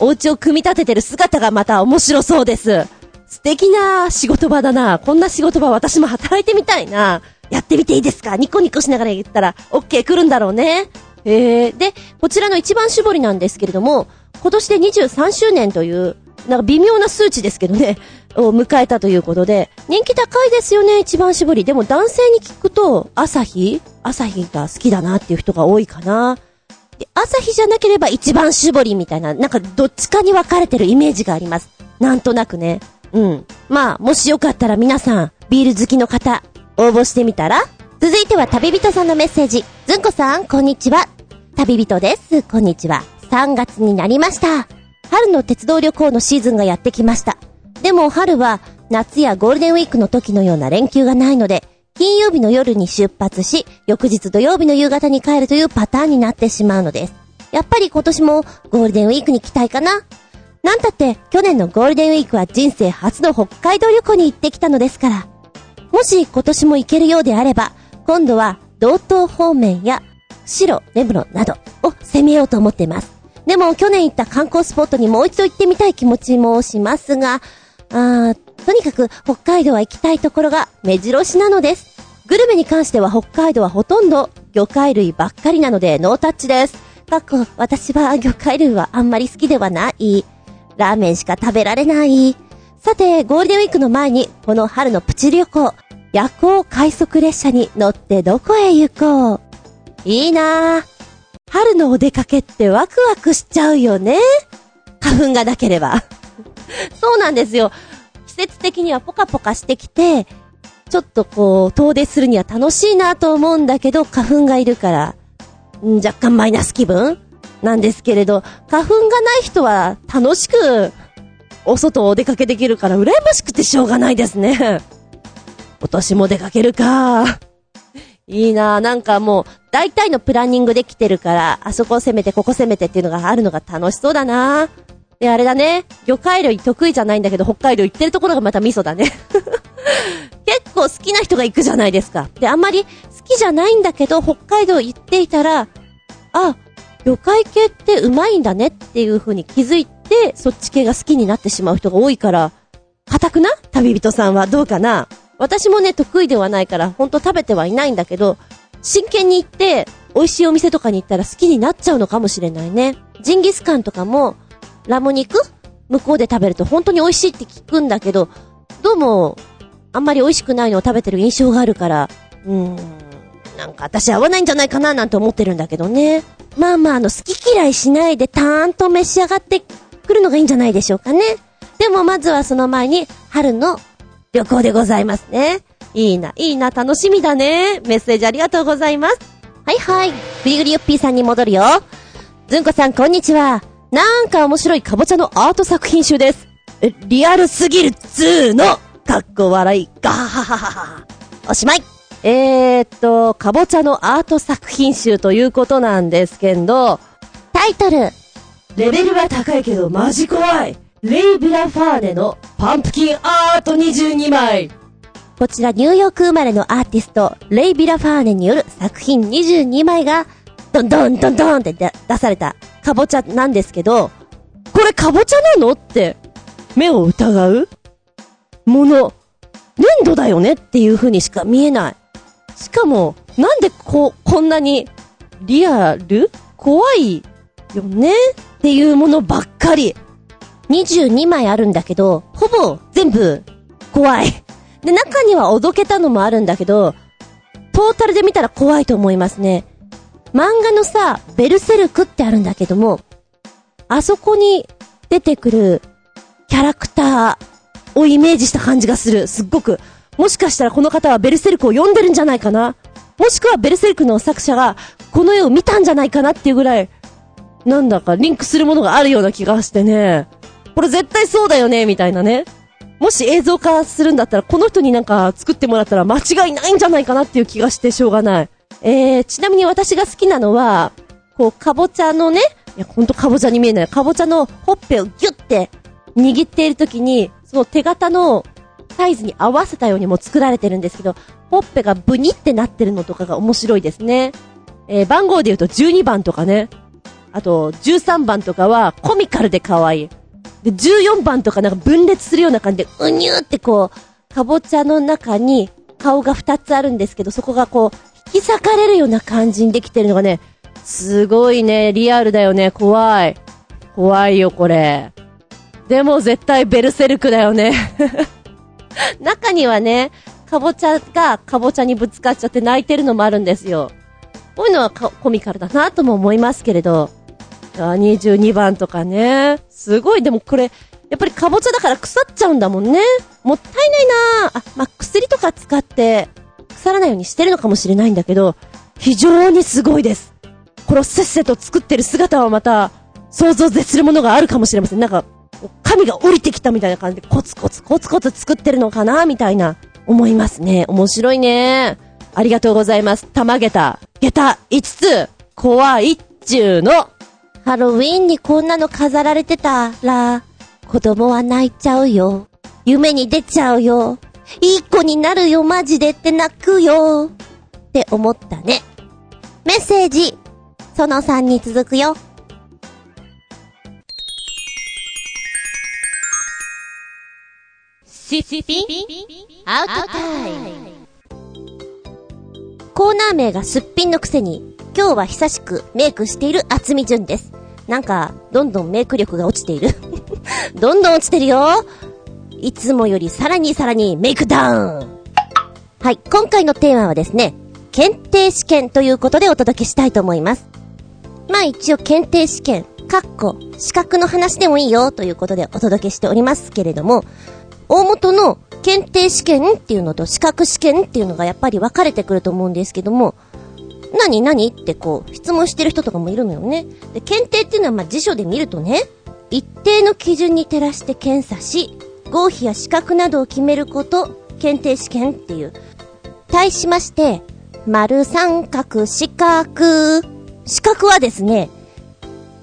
う、お家を組み立ててる姿がまた面白そうです。素敵な仕事場だな。こんな仕事場私も働いてみたいな。やってみていいですか？ニコニコしながら言ったら、OK 来るんだろうね。えー、で、こちらの一番搾りなんですけれども、今年で23周年という、なんか微妙な数値ですけどね、を迎えたということで、人気高いですよね、一番搾り。でも男性に聞くと、朝日朝日が好きだなっていう人が多いかな。で、朝日じゃなければ一番搾りみたいな、なんかどっちかに分かれてるイメージがあります。なんとなくね。うん。まあ、もしよかったら皆さん、ビール好きの方、応募してみたら？続いては旅人さんのメッセージ。ずんこさん、こんにちは。旅人です。こんにちは。3月になりました。春の鉄道旅行のシーズンがやってきました。でも春は夏やゴールデンウィークの時のような連休がないので、金曜日の夜に出発し、翌日土曜日の夕方に帰るというパターンになってしまうのです。やっぱり今年もゴールデンウィークに来たいかな？なんたって去年のゴールデンウィークは人生初の北海道旅行に行ってきたのですから。もし今年も行けるようであれば、今度は道東方面や白、根室などを攻めようと思っています。でも去年行った観光スポットにもう一度行ってみたい気持ちもしますが、あーとにかく北海道は行きたいところが目白押しなのです。グルメに関しては北海道はほとんど魚介類ばっかりなのでノータッチです。かっこ、私は魚介類はあんまり好きではない。ラーメンしか食べられない。さて、ゴールデンウィークの前に、この春のプチ旅行、夜行快速列車に乗ってどこへ行こう。いいなぁ。春のお出かけってワクワクしちゃうよね。花粉がなければ。そうなんですよ。季節的にはポカポカしてきて、ちょっとこう、遠出するには楽しいなと思うんだけど、花粉がいるから、若干マイナス気分なんですけれど、花粉がない人は楽しく、お外をお出かけできるから羨ましくてしょうがないですね。今年も出かけるか。いいななんかもう、大体のプランニングできてるから、あそこを攻めて、ここ攻めてっていうのがあるのが楽しそうだなで、あれだね。魚介類得意じゃないんだけど、北海道行ってるところがまた味噌だね。結構好きな人が行くじゃないですか。で、あんまり好きじゃないんだけど、北海道行っていたら、あ、魚介系ってうまいんだねっていう風に気づいて、そっち系が好きになってしまう人が多いから、固くな旅人さんは？どうかな？私もね、得意ではないから、ほんと食べてはいないんだけど、真剣に行って、美味しいお店とかに行ったら好きになっちゃうのかもしれないね。ジンギスカンとかも、ラム肉向こうで食べると本当に美味しいって聞くんだけど、どうも、あんまり美味しくないのを食べてる印象があるから、うーん、なんか私合わないんじゃないかななんて思ってるんだけどね。まあまあ、あの、好き嫌いしないでたーんと召し上がってくるのがいいんじゃないでしょうかね。でもまずはその前に、春の旅行でございますね。いいな、いいな、楽しみだね。メッセージありがとうございます。はいはい。グリグリヨッピーさんに戻るよ。ずんこさん、こんにちは。なんか面白いかぼちゃのアート作品集です。え、リアルすぎるっつーのかっこ笑い、ガハハハハ。おしまい。えー、っと、かぼちゃのアート作品集ということなんですけど、タイトル。レベルは高いけどマジ怖い。レイ・ビラファーネのパンプキンアート22枚。こちらニューヨーク生まれのアーティスト、レイ・ビラファーネによる作品22枚が、ドンドンドンドンって出されたカボチャなんですけど、これカボチャなのって、目を疑う？もの、粘土だよねっていう風にしか見えない。しかも、なんでこ、こんなに、リアル？怖いよねっていうものばっかり。22枚あるんだけど、ほぼ全部怖い。で、中にはおどけたのもあるんだけど、トータルで見たら怖いと思いますね。漫画のさ、ベルセルクってあるんだけども、あそこに出てくるキャラクターをイメージした感じがする。すっごく。もしかしたらこの方はベルセルクを読んでるんじゃないかなもしくはベルセルクの作者がこの絵を見たんじゃないかなっていうぐらい、なんだかリンクするものがあるような気がしてね。これ絶対そうだよね、みたいなね。もし映像化するんだったら、この人になんか作ってもらったら間違いないんじゃないかなっていう気がしてしょうがない。えー、ちなみに私が好きなのは、こう、かぼちゃのね、いや、ほんとかぼちゃに見えない。かぼちゃのほっぺをギュッて握っている時に、その手形のサイズに合わせたようにも作られてるんですけど、ほっぺがブニってなってるのとかが面白いですね。えー、番号で言うと12番とかね。あと、13番とかはコミカルで可愛い。で、14番とかなんか分裂するような感じで、うにゅーってこう、かぼちゃの中に顔が2つあるんですけど、そこがこう、引き裂かれるような感じにできてるのがね、すごいね、リアルだよね、怖い。怖いよ、これ。でも絶対ベルセルクだよね。中にはね、かぼちゃがかぼちゃにぶつかっちゃって泣いてるのもあるんですよ。こういうのはコミカルだなとも思いますけれど。あ、22番とかね。すごい、でもこれ、やっぱりかぼちゃだから腐っちゃうんだもんね。もったいないなあ、まあ、薬とか使って腐らないようにしてるのかもしれないんだけど、非常にすごいです。これをせっせと作ってる姿はまた、想像絶するものがあるかもしれません。なんか、神が降りてきたみたいな感じでコツコツコツコツ作ってるのかなみたいな、思いますね。面白いね。ありがとうございます。玉下駄、下駄5つ、怖いっちゅうの。ハロウィーンにこんなの飾られてたら、子供は泣いちゃうよ。夢に出ちゃうよ。いい子になるよ、マジでって泣くよ。って思ったね。メッセージ、その3に続くよ。シッピンアウトタイムコーナー名がすっぴんのくせに、今日は久しくメイクしている厚み純です。なんか、どんどんメイク力が落ちている。どんどん落ちてるよいつもよりさらにさらにメイクダウンはい、今回のテーマはですね、検定試験ということでお届けしたいと思います。まあ一応検定試験、かっこ、資格の話でもいいよということでお届けしておりますけれども、大元の検定試験っていうのと資格試験っていうのがやっぱり分かれてくると思うんですけども、何何？ってこう、質問してる人とかもいるのよね。で、検定っていうのはま辞書で見るとね、一定の基準に照らして検査し、合否や資格などを決めること、検定試験っていう。対しまして、丸三角四角。四角はですね、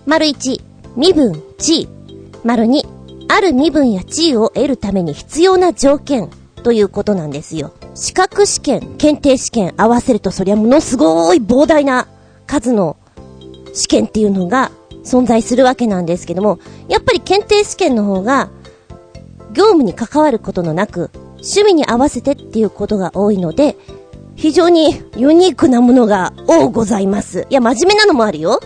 丸一、身分、地位。丸二、ある身分や地位を得るために必要な条件ということなんですよ。資格試験、検定試験合わせるとそりゃものすごい膨大な数の試験っていうのが存在するわけなんですけども、やっぱり検定試験の方が業務に関わることのなく、趣味に合わせてっていうことが多いので、非常にユニークなものが多ございます。いや、真面目なのもあるよ。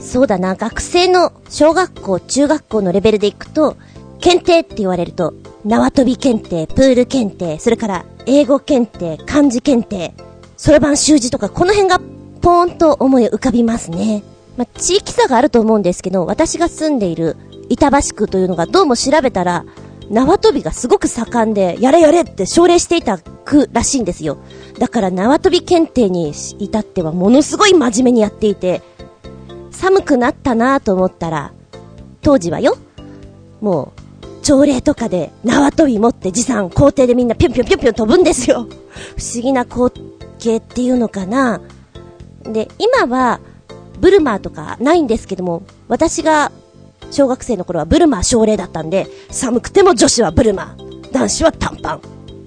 そうだな、学生の小学校、中学校のレベルでいくと、検定って言われると、縄跳び検定、プール検定、それから英語検定、漢字検定、そろばん習字とか、この辺がポーンと思い浮かびますね。まあ、地域差があると思うんですけど、私が住んでいる板橋区というのがどうも調べたら、縄跳びがすごく盛んで、やれやれって奨励していた区らしいんですよ。だから縄跳び検定に至ってはものすごい真面目にやっていて、寒くなったなぁと思ったら、当時はよ、もう朝礼とかで縄跳び持って持参校庭でみんなぴょんぴょんぴょんぴょん飛ぶんですよ。不思議な光景っていうのかな。で、今はブルマーとかないんですけども、私が小学生の頃はブルマー奨励だったんで、寒くても女子はブルマー、男子は短パン。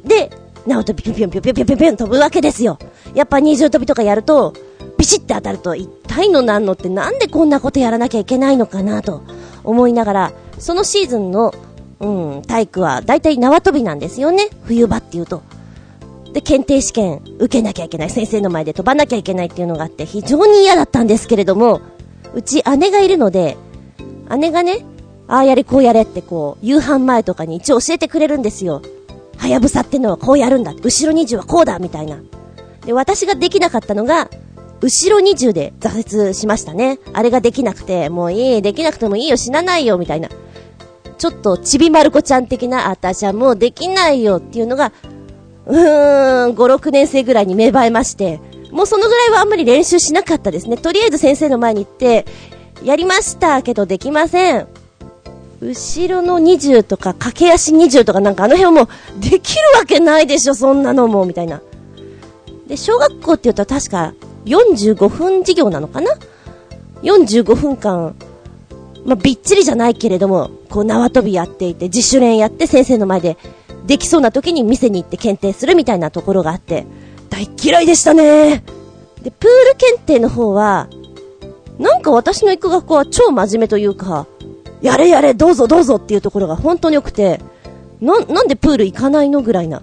で、縄跳びぴょんぴょんぴょんぴょんぴょんぴょんぴょん飛ぶわけですよ。やっぱ二重跳びとかやると、ビシッて当たると、一体のなんのってなんでこんなことやらなきゃいけないのかなと思いながら、そのシーズンのうん、体育は大体縄跳びなんですよね。冬場っていうと。で、検定試験受けなきゃいけない。先生の前で飛ばなきゃいけないっていうのがあって非常に嫌だったんですけれども、うち姉がいるので、姉がね、ああやれこうやれってこう、夕飯前とかに一応教えてくれるんですよ。はやぶさってのはこうやるんだ。後ろ20はこうだみたいな。で、私ができなかったのが、後ろ20で挫折しましたね。あれができなくて、もういい、できなくてもいいよ、死なないよ、みたいな。ちょっとちびまる子ちゃん的な、私はもうできないよっていうのが、うーん、5、6年生ぐらいに芽生えまして、もうそのぐらいはあんまり練習しなかったですね。とりあえず先生の前に行って、やりましたけどできません。後ろの20とか、駆け足20とかなんかあの辺はもう、できるわけないでしょ、そんなのもう、みたいな。で、小学校って言うと確か45分授業なのかな ?45 分間、まあ、びっちりじゃないけれども、こう縄跳びやっていて、自主練やって先生の前で、できそうな時に店に行って検定するみたいなところがあって、大嫌いでしたね。で、プール検定の方は、なんか私の行く学校は超真面目というか、やれやれ、どうぞどうぞっていうところが本当に良くて、な、なんでプール行かないのぐらいな。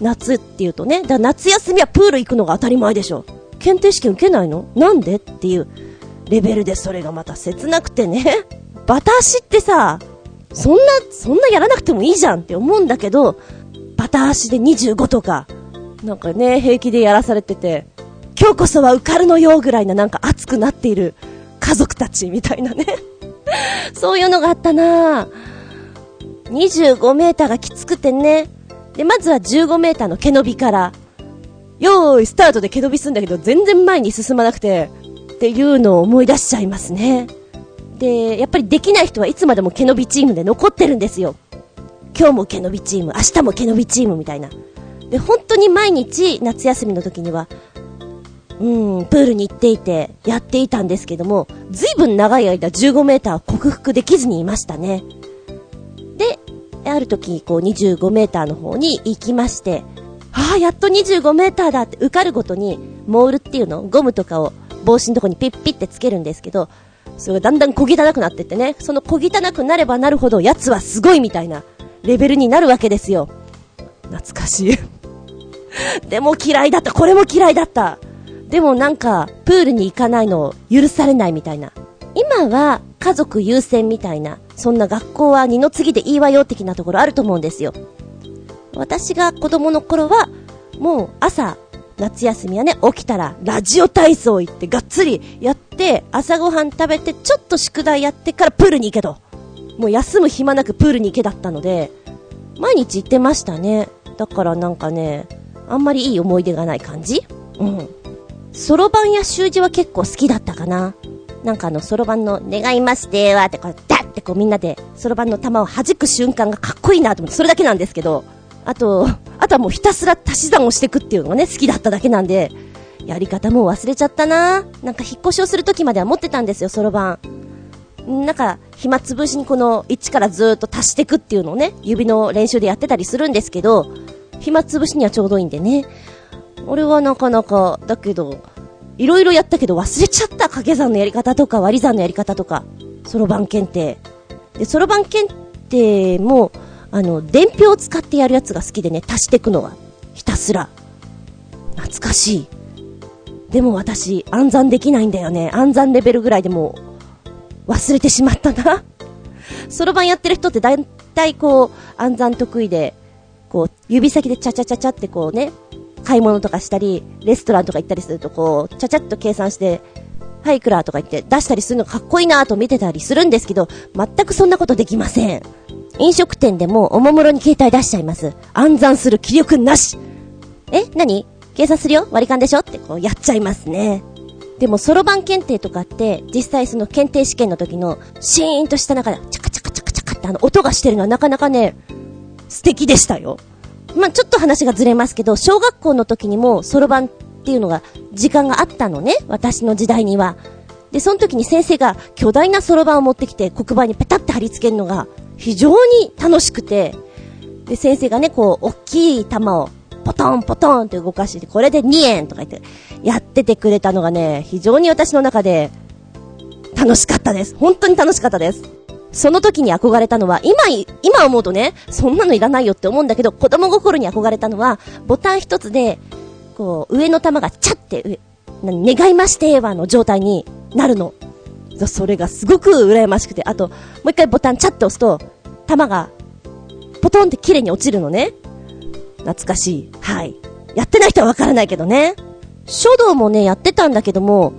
夏っていうとね、だ夏休みはプール行くのが当たり前でしょ。検定試験受けないの？なんで？っていうレベルでそれがまた切なくてね。バタ足ってさ、そんな、そんなやらなくてもいいじゃんって思うんだけど、バタ足で25とか、なんかね、平気でやらされてて、今日こそは受かるのよぐらいななんか熱くなっている家族たちみたいなね。そういうのがあったな25メーターがきつくてね。で、まずは15メーターの毛伸びから、よーい、スタートで毛伸びすんだけど、全然前に進まなくて、っていうのを思い出しちゃいますね。で、やっぱりできない人はいつまでも毛伸びチームで残ってるんですよ。今日も毛伸びチーム、明日も毛伸びチームみたいな。で、本当に毎日夏休みの時には、うん、プールに行っていて、やっていたんですけども、ずいぶん長い間15メーター克服できずにいましたね。で、ある時、こう25メーターの方に行きまして、ああ、やっと25メーターだって受かるごとに、モールっていうのゴムとかを帽子のとこにピッピッってつけるんですけど、それがだんだん小汚くなってってね、その小汚くなればなるほど、奴はすごいみたいなレベルになるわけですよ。懐かしい でも嫌いだった。これも嫌いだった。でもなんか、プールに行かないのを許されないみたいな。今は家族優先みたいな、そんな学校は二の次でいいわよ的なところあると思うんですよ。私が子供の頃は、もう朝、夏休みはね、起きたら、ラジオ体操行って、がっつりやって、朝ごはん食べて、ちょっと宿題やってからプールに行けと。もう休む暇なくプールに行けだったので、毎日行ってましたね。だからなんかね、あんまりいい思い出がない感じ？うん。そろばんや習字は結構好きだったかな。なんかあの、そろばんの、願いますではってこう、ダッってこうみんなで、そろばんの玉を弾く瞬間がかっこいいなと思って、それだけなんですけど、あと、あとはもうひたすら足し算をしていくっていうのがね、好きだっただけなんで、やり方もう忘れちゃったななんか引っ越しをするときまでは持ってたんですよ、そろばん。なんか、暇つぶしにこの1からずっと足していくっていうのをね、指の練習でやってたりするんですけど、暇つぶしにはちょうどいいんでね。俺はなかなか、だけど、いろいろやったけど忘れちゃった。掛け算のやり方とか割り算のやり方とか。そろばん検定。で、そろばん検定も、あの、伝票を使ってやるやつが好きでね、足していくのは。ひたすら。懐かしい。でも私、暗算できないんだよね。暗算レベルぐらいでも忘れてしまったな。そろばんやってる人ってだいたいこう、暗算得意で、こう、指先でチャチャチャチャってこうね、買い物とかしたり、レストランとか行ったりするとこう、ちゃちゃっと計算して、はい、くらとか言って出したりするのかっこいいなと見てたりするんですけど、全くそんなことできません。飲食店でもおもむろに携帯出しちゃいます。暗算する気力なし。え何？計算するよ？割り勘でしょ？ってこうやっちゃいますね。でも、そろばん検定とかって、実際その検定試験の時の、シーンとした中で、チャカチャカチャカチャカってあの音がしてるのはなかなかね、素敵でしたよ。まあ、ちょっと話がずれますけど、小学校の時にも、そろばんっていうのが、時間があったのね。私の時代には。で、その時に先生が巨大なそろばんを持ってきて黒板にペタって貼り付けるのが非常に楽しくて、で、先生がね、こう、大きい玉をポトンポトンって動かして、これで2円とか言ってやっててくれたのがね、非常に私の中で楽しかったです。本当に楽しかったです。その時に憧れたのは、今、今思うとね、そんなのいらないよって思うんだけど、子供心に憧れたのは、ボタン一つで、こう、上の玉がチャって、願いましてはの状態になるの。それがすごく羨ましくて、あと、もう一回ボタンチャって押すと、玉が、ポトンって綺麗に落ちるのね。懐かしい。はい。やってない人はわからないけどね。書道もね、やってたんだけども、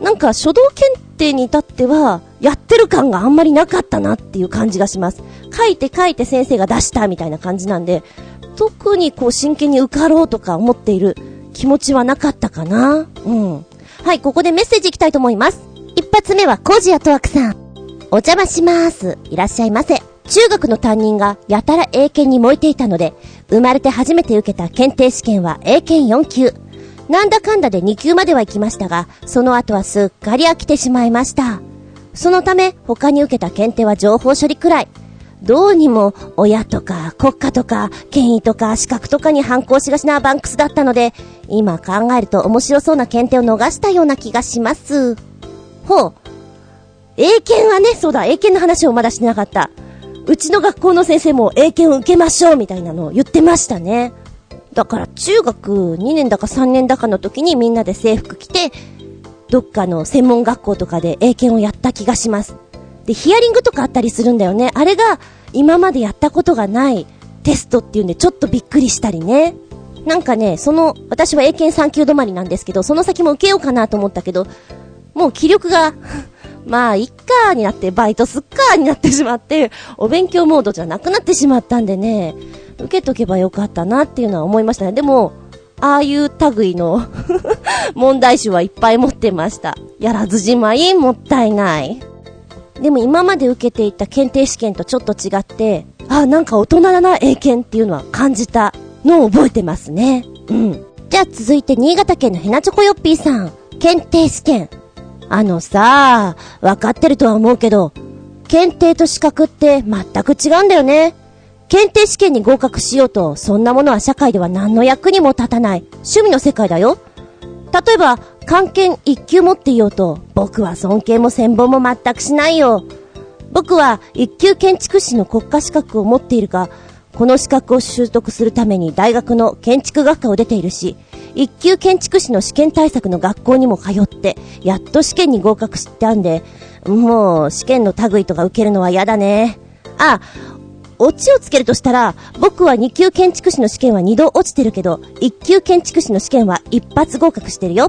なんか書道検定に至っては、やってる感があんまりなかったなっていう感じがします。書いて書いて先生が出したみたいな感じなんで、特にこう真剣に受かろうとか思っている気持ちはなかったかな。うん。はい、ここでメッセージいきたいと思います。一発目はコージアトワクさん。お邪魔しまーす。いらっしゃいませ。中学の担任がやたら英検に燃えていたので、生まれて初めて受けた検定試験は英検4級。なんだかんだで2級までは行きましたが、その後はすっかり飽きてしまいました。そのため、他に受けた検定は情報処理くらい。どうにも、親とか、国家とか、権威とか、資格とかに反抗しがちなバンクスだったので、今考えると面白そうな検定を逃したような気がします。ほう。英検はね、そうだ、英検の話をまだしてなかった。うちの学校の先生も英検を受けましょうみたいなのを言ってましたね。だから中学2年だか3年だかの時にみんなで制服着て、どっかの専門学校とかで英検をやった気がします。で、ヒアリングとかあったりするんだよね。あれが今までやったことがないテストっていうんでちょっとびっくりしたりね。なんかね、その、私は英検3級止まりなんですけど、その先も受けようかなと思ったけど、もう気力が まあ、いっかーになって、バイトすっかーになってしまって、お勉強モードじゃなくなってしまったんでね、受けとけばよかったなっていうのは思いましたね。でも、ああいう類の 問題集はいっぱい持ってました。やらずじまいもったいない。でも今まで受けていた検定試験とちょっと違って、あ、なんか大人だな、英検っていうのは感じたのを覚えてますね。うん。じゃあ続いて新潟県のヘナチョコヨッピーさん。検定試験。あのさ、わかってるとは思うけど、検定と資格って全く違うんだよね。検定試験に合格しようと、そんなものは社会では何の役にも立たない。趣味の世界だよ。例えば、関係一級持っていようと、僕は尊敬も専門も全くしないよ。僕は一級建築士の国家資格を持っているが、この資格を習得するために大学の建築学科を出ているし、一級建築士の試験対策の学校にも通って、やっと試験に合格したんで、もう試験の類とか受けるのは嫌だね。あ、オチをつけるとしたら、僕は2級建築士の試験は2度落ちてるけど、1級建築士の試験は一発合格してるよ。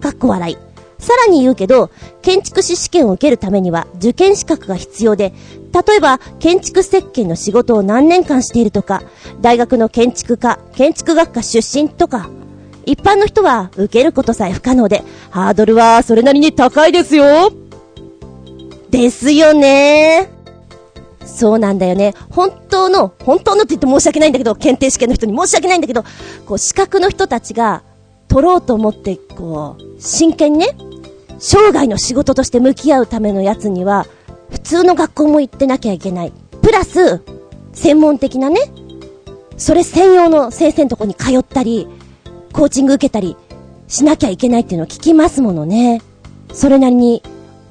かっこ笑い。さらに言うけど、建築士試験を受けるためには受験資格が必要で、例えば、建築設計の仕事を何年間しているとか、大学の建築家、建築学科出身とか、一般の人は受けることさえ不可能で、ハードルはそれなりに高いですよ。ですよねそうなんだよね。本当の、本当のって言って申し訳ないんだけど、検定試験の人に申し訳ないんだけど、こう、資格の人たちが、取ろうと思って、こう、真剣にね、生涯の仕事として向き合うためのやつには、普通の学校も行ってなきゃいけない。プラス、専門的なね、それ専用の先生のとこに通ったり、コーチング受けたりしなきゃいけないっていうのを聞きますものね。それなりに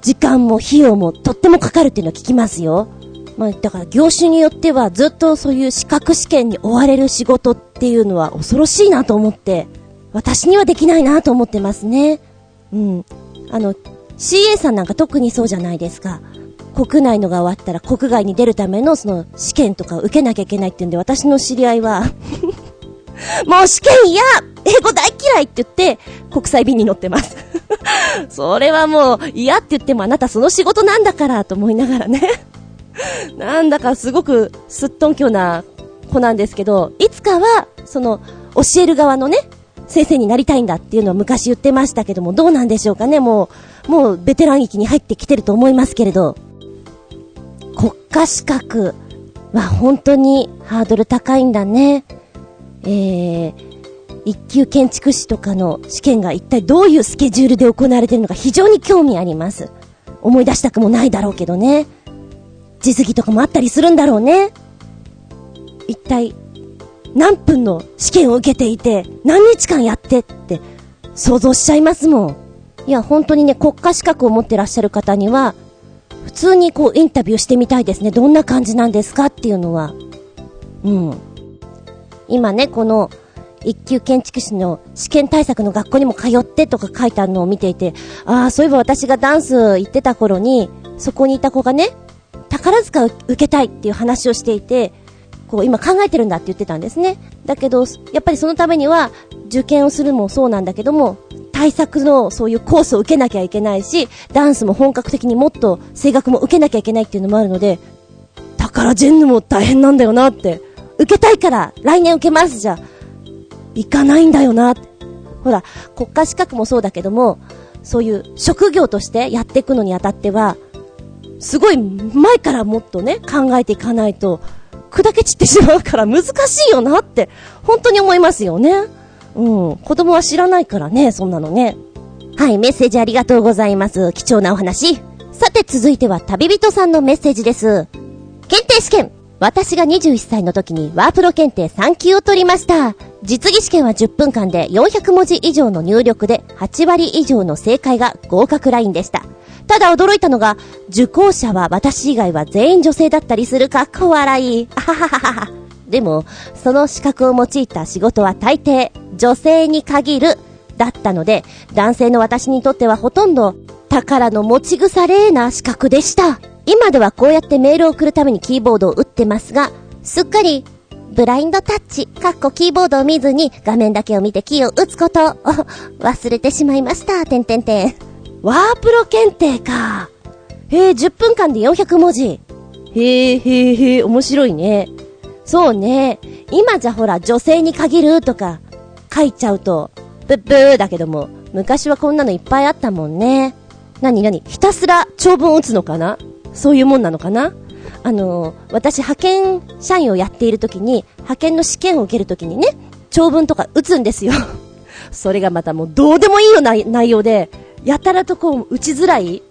時間も費用もとってもかかるっていうのを聞きますよ。まあ、だから業種によってはずっとそういう資格試験に追われる仕事っていうのは恐ろしいなと思って、私にはできないなと思ってますね。うん。あの、CA さんなんか特にそうじゃないですか。国内のが終わったら国外に出るためのその試験とかを受けなきゃいけないっていうんで私の知り合いはもう試験嫌英語大嫌いって言って、国際便に乗ってます。それはもう嫌って言ってもあなたその仕事なんだからと思いながらね。なんだかすごくすっとんきょうな子なんですけど、いつかは、その、教える側のね、先生になりたいんだっていうのを昔言ってましたけども、どうなんでしょうかね、もう、もうベテラン域に入ってきてると思いますけれど、国家資格は本当にハードル高いんだね。えー、一級建築士とかの試験が一体どういうスケジュールで行われているのか非常に興味あります。思い出したくもないだろうけどね。実技とかもあったりするんだろうね。一体、何分の試験を受けていて、何日間やってって想像しちゃいますもん。いや、本当にね、国家資格を持ってらっしゃる方には、普通にこうインタビューしてみたいですね。どんな感じなんですかっていうのは。うん。今ね、この、一級建築士の試験対策の学校にも通ってとか書いてあるのを見ていて、ああ、そういえば私がダンス行ってた頃に、そこにいた子がね、宝塚受けたいっていう話をしていて、こう今考えてるんだって言ってたんですね。だけど、やっぱりそのためには、受験をするもそうなんだけども、対策のそういうコースを受けなきゃいけないし、ダンスも本格的にもっと声楽も受けなきゃいけないっていうのもあるので、だからジェンヌも大変なんだよなって。受けたいから来年受けますじゃ、行かないんだよな。ほら、国家資格もそうだけども、そういう職業としてやっていくのにあたっては、すごい前からもっとね、考えていかないと、砕け散ってしまうから難しいよなって、本当に思いますよね。うん。子供は知らないからね、そんなのね。はい、メッセージありがとうございます。貴重なお話。さて続いては旅人さんのメッセージです。検定試験私が21歳の時にワープロ検定3級を取りました。実技試験は10分間で400文字以上の入力で8割以上の正解が合格ラインでした。ただ驚いたのが、受講者は私以外は全員女性だったりするかっこ笑い。あはははは。でも、その資格を用いた仕事は大抵、女性に限る、だったので、男性の私にとってはほとんど、宝の持ち腐れな資格でした。今ではこうやってメールを送るためにキーボードを打ってますが、すっかり、ブラインドタッチ、かっこキーボードを見ずに画面だけを見てキーを打つことを 忘れてしまいました。てんてんてん。ワープロ検定か。へえ、10分間で400文字。へえ、へえ、へえ、面白いね。そうね。今じゃほら、女性に限るとか、書いちゃうと、ブッブーだけども、昔はこんなのいっぱいあったもんね。なになにひたすら長文打つのかな？そういうもんなのかな？あの、私派遣社員をやっている時に、派遣の試験を受ける時にね、長文とか打つんですよ。それがまたもうどうでもいいような内容で、やたらとこう打ちづらい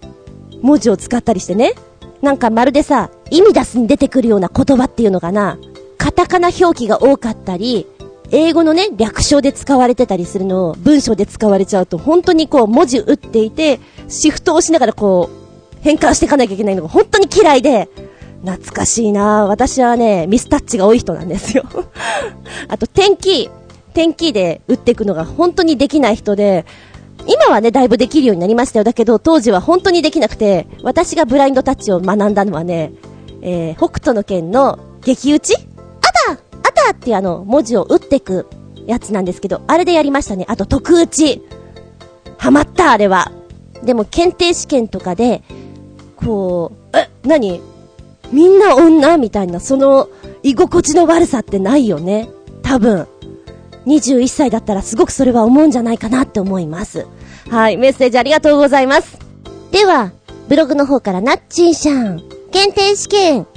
文字を使ったりしてね。なんかまるでさ、意味出すに出てくるような言葉っていうのかな？カタカナ表記が多かったり、英語のね、略称で使われてたりするのを文章で使われちゃうと、本当にこう文字打っていて、シフトを押しながらこう、変換していかなきゃいけないのが本当に嫌いで、懐かしいな私はね、ミスタッチが多い人なんですよ。あと、天気、天気で打っていくのが本当にできない人で、今はね、だいぶできるようになりましたよ。だけど、当時は本当にできなくて、私がブラインドタッチを学んだのはね、えー、北斗の剣の激打ち？あたあたってあの、文字を打っていくやつなんですけど、あれでやりましたね。あと、特打ち。ハマった、あれは。でも、検定試験とかで、こう、え、何？みんな女みたいな、その、居心地の悪さってないよね？多分。21歳だったらすごくそれは思うんじゃないかなって思います。はい、メッセージありがとうございます。では、ブログの方からなっちんしゃん。検定試験。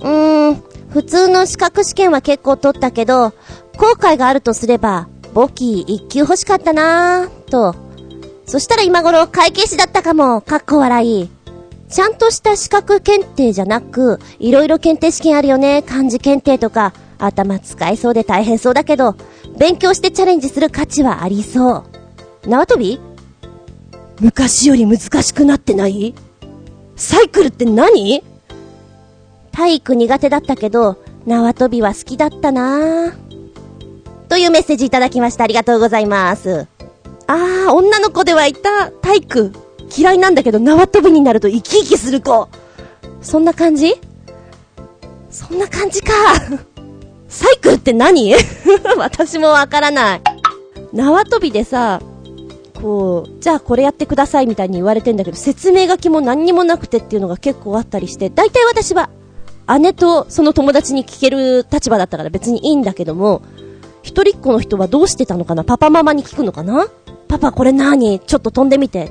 うーん、普通の資格試験は結構取ったけど、後悔があるとすれば、簿記1級欲しかったなぁ、と。そしたら今頃会計士だったかも、かっこ笑い。ちゃんとした資格検定じゃなく、いろいろ検定試験あるよね。漢字検定とか、頭使いそうで大変そうだけど、勉強してチャレンジする価値はありそう。縄跳び？昔より難しくなってない？サイクルって何？体育苦手だったけど、縄跳びは好きだったなぁ。というメッセージいただきました。ありがとうございます。あー、女の子ではいた。体育。嫌いなんだけど縄跳びになると生き生きする子。そんな感じ？そんな感じか。サイクルって何？私もわからない。縄跳びでさ、こう、じゃあこれやってくださいみたいに言われてんだけど、説明書きも何にもなくてっていうのが結構あったりして、大体私は、姉とその友達に聞ける立場だったから別にいいんだけども、一人っ子の人はどうしてたのかな？パパママに聞くのかな？パパこれ何？ちょっと飛んでみて。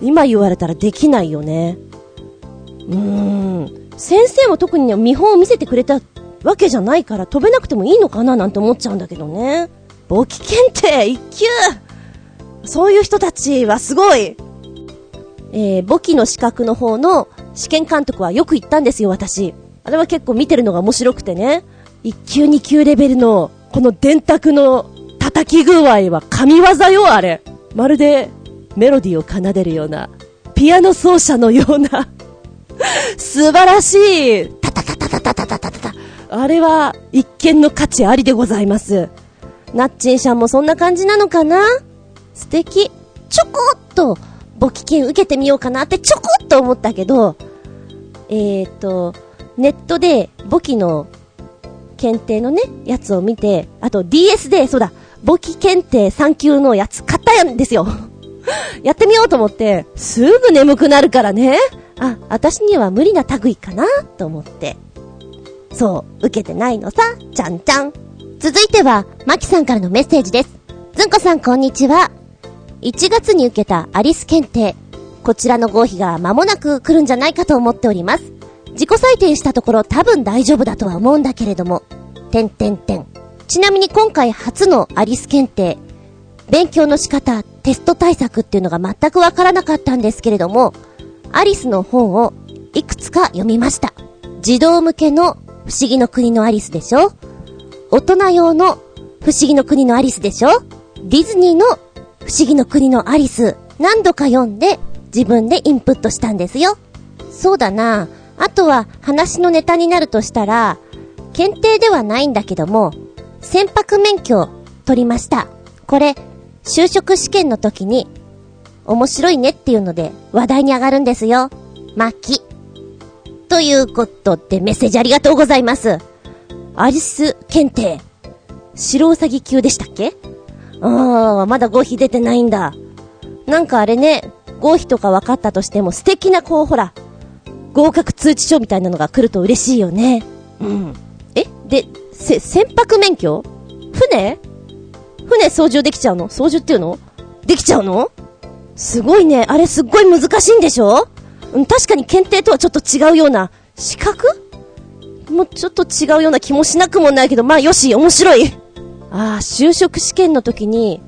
今言われたらできないよね。うーん。先生も特に、見本を見せてくれたわけじゃないから飛べなくてもいいのかななんて思っちゃうんだけどね。簿記検定一級そういう人たちはすごいえー、簿記の資格の方の試験監督はよく言ったんですよ、私。あれは結構見てるのが面白くてね。1級2級レベルの、この電卓の叩き具合は神業よ、あれ。まるで、メロディーを奏でるような、ピアノ奏者のような、素晴らしい、タタタタタタタタタタあれは、一見の価値ありでございます。ナッチンさんもそんな感じなのかな？素敵。ちょこっと、簿記検受けてみようかなってちょこっと思ったけど、えーと、ネットで簿記の検定のね、やつを見て、あと DS で、そうだ、簿記検定3級のやつ買ったんですよ。やってみようと思って、すぐ眠くなるからね。あ、私には無理な類かな、と思って。そう、受けてないのさ、ちゃんちゃん。続いては、マキさんからのメッセージです。ずんこさんこんにちは。1月に受けたアリス検定。こちらの合否が間もなく来るんじゃないかと思っております。自己採点したところ多分大丈夫だとは思うんだけれども。てんてんてん。ちなみに今回初のアリス検定、勉強の仕方、テスト対策っていうのが全くわからなかったんですけれども、アリスの本をいくつか読みました。児童向けの不思議の国のアリスでしょ？大人用の不思議の国のアリスでしょ？ディズニーの不思議の国のアリス何度か読んで自分でインプットしたんですよ。そうだな。あとは話のネタになるとしたら、検定ではないんだけども、船舶免許を取りました。これ、就職試験の時に、面白いねっていうので話題に上がるんですよ。まき。ということでメッセージありがとうございます。アリス検定。白ウサギ級でしたっけ？ああ、まだ合否出てないんだ。なんかあれね、合否とか分かったとしても素敵なこうほら、合格通知書みたいなのが来ると嬉しいよね。うん。え？で、せ、船舶免許船？船操縦できちゃうの？操縦っていうの？できちゃうの？すごいね。あれすっごい難しいんでしょ？うん、確かに検定とはちょっと違うような、資格？もうちょっと違うような気もしなくもないけど、まあよし、面白い。ああ、就職試験の時に、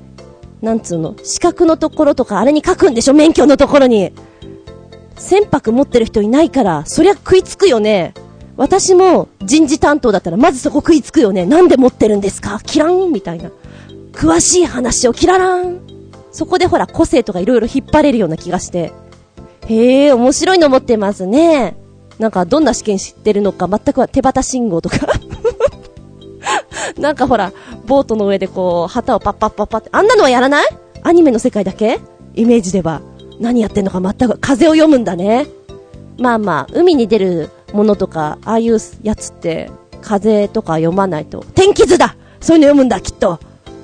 なんつうの、資格のところとかあれに書くんでしょ？免許のところに。船舶持ってる人いないから、そりゃ食いつくよね。私も人事担当だったらまずそこ食いつくよね。なんで持ってるんですか？キランみたいな。詳しい話をキララン。そこでほら個性とか色々引っ張れるような気がして。へえ、面白いの持ってますね。なんかどんな試験知ってるのか全くは手旗信号とか なんかほら、ボートの上でこう、旗をパッパッパッパって、あんなのはやらない？アニメの世界だけ？イメージでは。何やってんのか全く、風を読むんだね。まあまあ、海に出るものとか、ああいうやつって、風とか読まないと。天気図だそういうの読むんだ、きっと。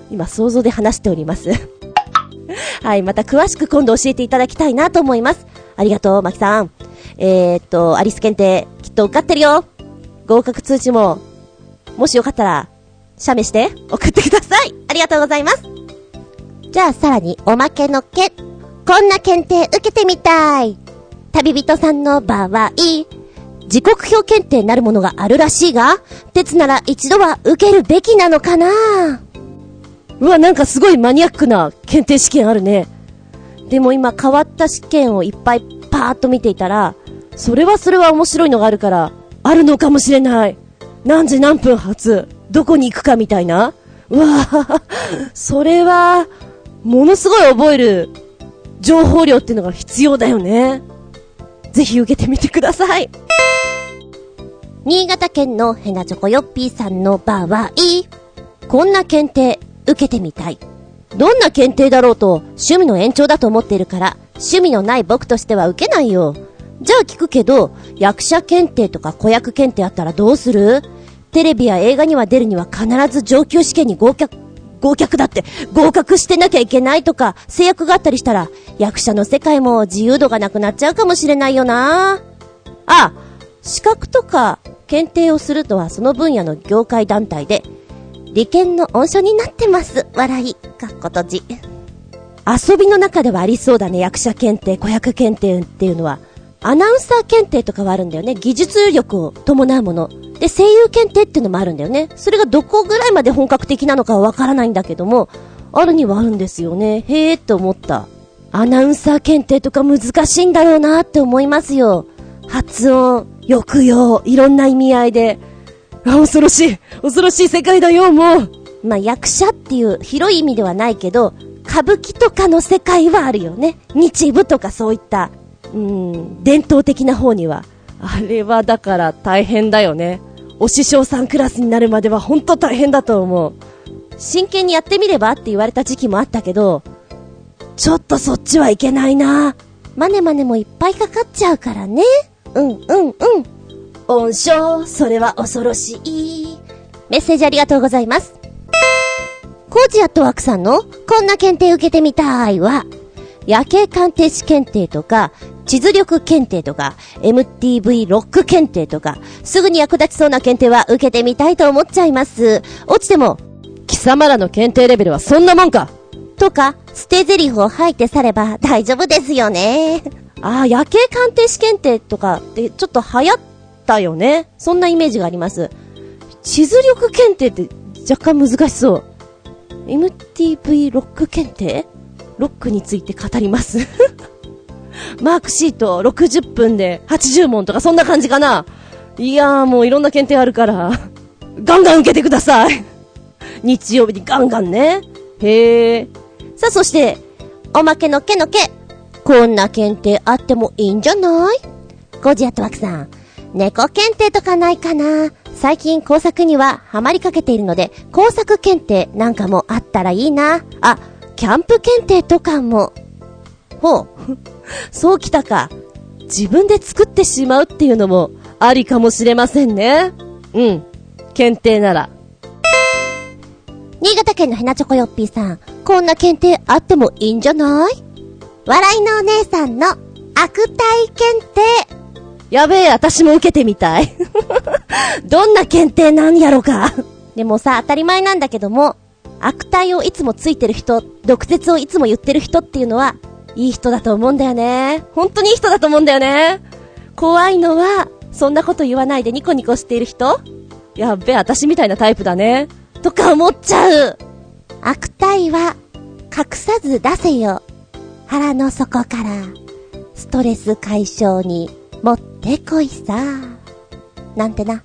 今、想像で話しております。はい、また詳しく今度教えていただきたいなと思います。ありがとう、マキさん。えー、っと、アリス検定、きっと受かってるよ。合格通知も、もしよかったら、写メして送ってください。ありがとうございます。じゃあさらにおまけのけ。こんな検定受けてみたい。旅人さんの場合、時刻表検定なるものがあるらしいが、鉄なら一度は受けるべきなのかなうわ、なんかすごいマニアックな検定試験あるね。でも今変わった試験をいっぱいパーッと見ていたら、それはそれは面白いのがあるから、あるのかもしれない。何時何分発、どこに行くかみたいな。うわぁ、それは、ものすごい覚える情報量っていうのが必要だよね。ぜひ受けてみてください。新潟県のヘナチョコヨッピーさんの場合、こんな検定受けてみたい。どんな検定だろうと趣味の延長だと思っているから、趣味のない僕としては受けないよ。じゃあ聞くけど、役者検定とか子役検定あったらどうする？テレビや映画には出るには必ず上級試験に合格、合格だって合格してなきゃいけないとか制約があったりしたら役者の世界も自由度がなくなっちゃうかもしれないよなあ、資格とか検定をするとはその分野の業界団体で利権の温床になってます。笑い。かっことじ。遊びの中ではありそうだね。役者検定、子役検定っていうのは。アナウンサー検定とかはあるんだよね。技術力を伴うもの。で、声優検定っていうのもあるんだよね。それがどこぐらいまで本格的なのかはわからないんだけども、あるにはあるんですよね。へーって思った。アナウンサー検定とか難しいんだろうなって思いますよ。発音、抑揚、いろんな意味合いで。あ、恐ろしい恐ろしい世界だよ、もうまあ、役者っていう広い意味ではないけど、歌舞伎とかの世界はあるよね。日舞とかそういったうん、伝統的な方には。あれはだから大変だよね。お師匠さんクラスになるまではほんと大変だと思う。真剣にやってみればって言われた時期もあったけど、ちょっとそっちはいけないな。マネマネもいっぱいかかっちゃうからね。うんうんうん。音章、それは恐ろしい。メッセージありがとうございます。コージアットワークさんの、こんな検定受けてみたいは、夜景鑑定士検定とか、地図力検定とか、MTV ロック検定とか、すぐに役立ちそうな検定は受けてみたいと思っちゃいます。落ちても、貴様らの検定レベルはそんなもんかとか、捨て台詞を吐いてされば大丈夫ですよね。ああ、夜景鑑定士検定とかってちょっと流行ってたよね。そんなイメージがあります。地図力検定って若干難しそう。MTV ロック検定？ロックについて語ります。マークシート60分で80問とかそんな感じかないやーもういろんな検定あるから、ガンガン受けてください。日曜日にガンガンね。へー。さあ、そして、おまけのけのけ。こんな検定あってもいいんじゃない？ゴジアットワクさん。猫検定とかないかな最近工作にはハマりかけているので、工作検定なんかもあったらいいな。あ、キャンプ検定とかも。ほう。そうきたか。自分で作ってしまうっていうのもありかもしれませんね。うん。検定なら。新潟県のヘナチョコヨッピーさん。こんな検定あってもいいんじゃない？笑いのお姉さんの悪態検定。やべえ、私も受けてみたい。どんな検定なんやろか。でもさ、当たり前なんだけども、悪態をいつもついてる人、毒舌をいつも言ってる人っていうのは、いい人だと思うんだよね。本当にいい人だと思うんだよね。怖いのは、そんなこと言わないでニコニコしている人やっべえ、私みたいなタイプだね。とか思っちゃう。悪態は、隠さず出せよ。腹の底から、ストレス解消に、持ってこいさ。なんてな。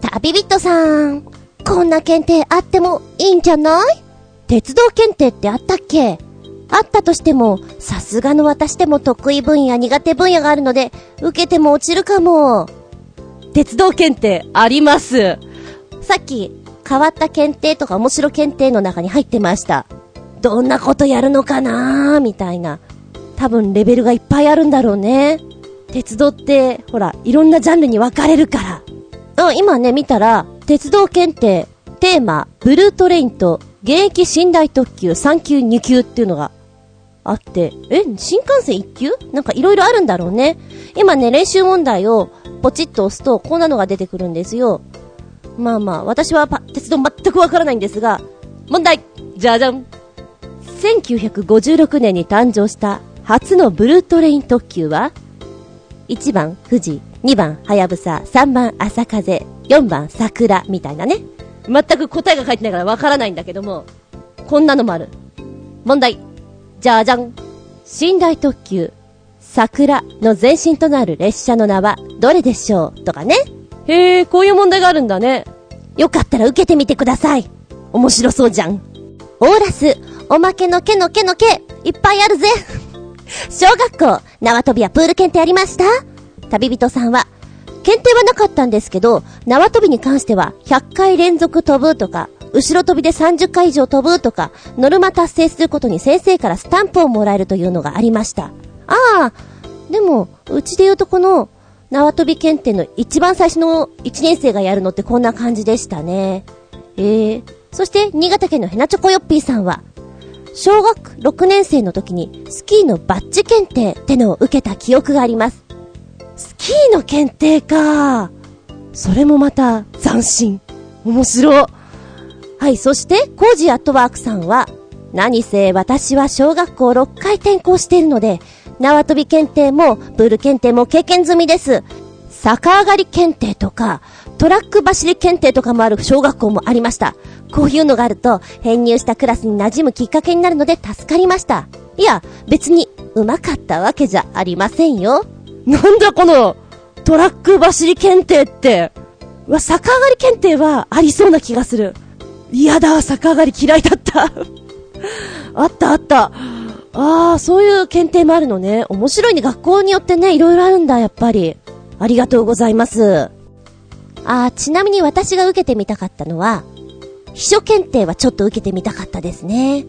旅人さん、こんな検定あってもいいんじゃない？鉄道検定ってあったっけ？あったとしても、さすがの私でも得意分野苦手分野があるので、受けても落ちるかも。鉄道検定あります。さっき、変わった検定とか面白検定の中に入ってました。どんなことやるのかなーみたいな。多分レベルがいっぱいあるんだろうね。鉄道って、ほら、いろんなジャンルに分かれるから。うん、今ね、見たら、鉄道検定、テーマ、ブルートレインと、現役寝台特急3級2級っていうのがあって、え、新幹線1級？なんかいろいろあるんだろうね。今ね、練習問題をポチッと押すと、こんなのが出てくるんですよ。まあまあ、私は鉄道全くわからないんですが、問題じゃじゃん !1956 年に誕生した初のブルートレイン特急は？?1 番富士、2番はやぶさ、3番朝風、4番桜みたいなね。全く答えが書いてないからわからないんだけども、こんなのもある。問題じゃじゃん寝台特急、桜の前身となる列車の名はどれでしょう？とかね。へえ、こういう問題があるんだね。よかったら受けてみてください。面白そうじゃん。オーラス、おまけのけのけのけ、いっぱいあるぜ。小学校、縄跳びやプール検定ありました？旅人さんは、検定はなかったんですけど、縄跳びに関しては、100回連続飛ぶとか、後ろ飛びで30回以上飛ぶとか、ノルマ達成することに先生からスタンプをもらえるというのがありました。ああ、でも、うちで言うとこの、縄跳び検定の一番最初の1年生がやるのってこんな感じでしたね。ええそして、新潟県のヘナチョコヨッピーさんは、小学6年生の時にスキーのバッジ検定ってのを受けた記憶があります。スキーの検定か。それもまた斬新。面白。はい、そして、コージアットワークさんは、何せ私は小学校6回転校しているので、縄跳び検定も、プール検定も経験済みです。逆上がり検定とか、トラック走り検定とかもある小学校もありました。こういうのがあると、編入したクラスに馴染むきっかけになるので助かりました。いや、別に、上手かったわけじゃありませんよ。なんだこの、トラック走り検定って。うわ、逆上がり検定はありそうな気がする。嫌だ、逆上がり嫌いだった。あったあった。ああ、そういう検定もあるのね。面白いね。学校によってね、いろいろあるんだ、やっぱり。ありがとうございます。あー、ちなみに私が受けてみたかったのは、秘書検定はちょっと受けてみたかったですね。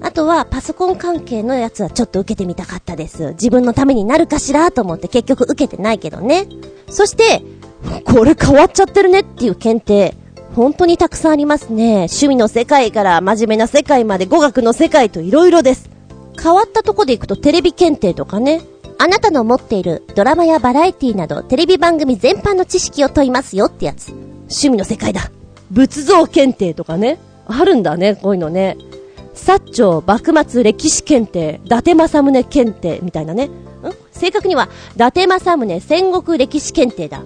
あとは、パソコン関係のやつはちょっと受けてみたかったです。自分のためになるかしらと思って結局受けてないけどね。そして、これ変わっちゃってるねっていう検定、本当にたくさんありますね。趣味の世界から真面目な世界まで語学の世界と色々です。変わったとこで行くとテレビ検定とかね。あなたの持っているドラマやバラエティなどテレビ番組全般の知識を問いますよってやつ。趣味の世界だ。仏像検定とかね。あるんだね、こういうのね。薩長幕末歴史検定、伊達政宗検定みたいなね。ん？正確には、伊達政宗戦国歴史検定だ。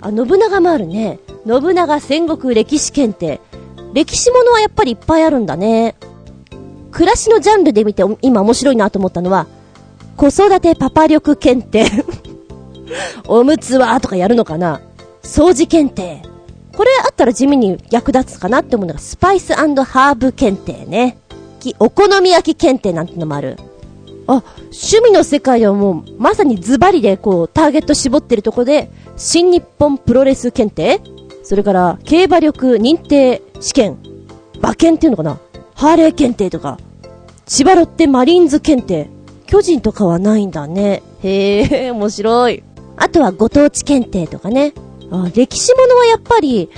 あ、信長もあるね。信長戦国歴史検定。歴史ものはやっぱりいっぱいあるんだね。暮らしのジャンルで見て今面白いなと思ったのは、子育てパパ力検定。おむつはとかやるのかな掃除検定。これあったら地味に役立つかなって思うのが、スパイスハーブ検定ね。お好み焼き検定なんてのもある。あ、趣味の世界ではもう、まさにズバリでこう、ターゲット絞ってるとこで、新日本プロレス検定？それから、競馬力認定試験。馬券っていうのかな？ハーレー検定とか。千葉ロッテマリーンズ検定。巨人とかはないんだね。へえ、面白い。あとはご当地検定とかね。あ、歴史ものはやっぱり、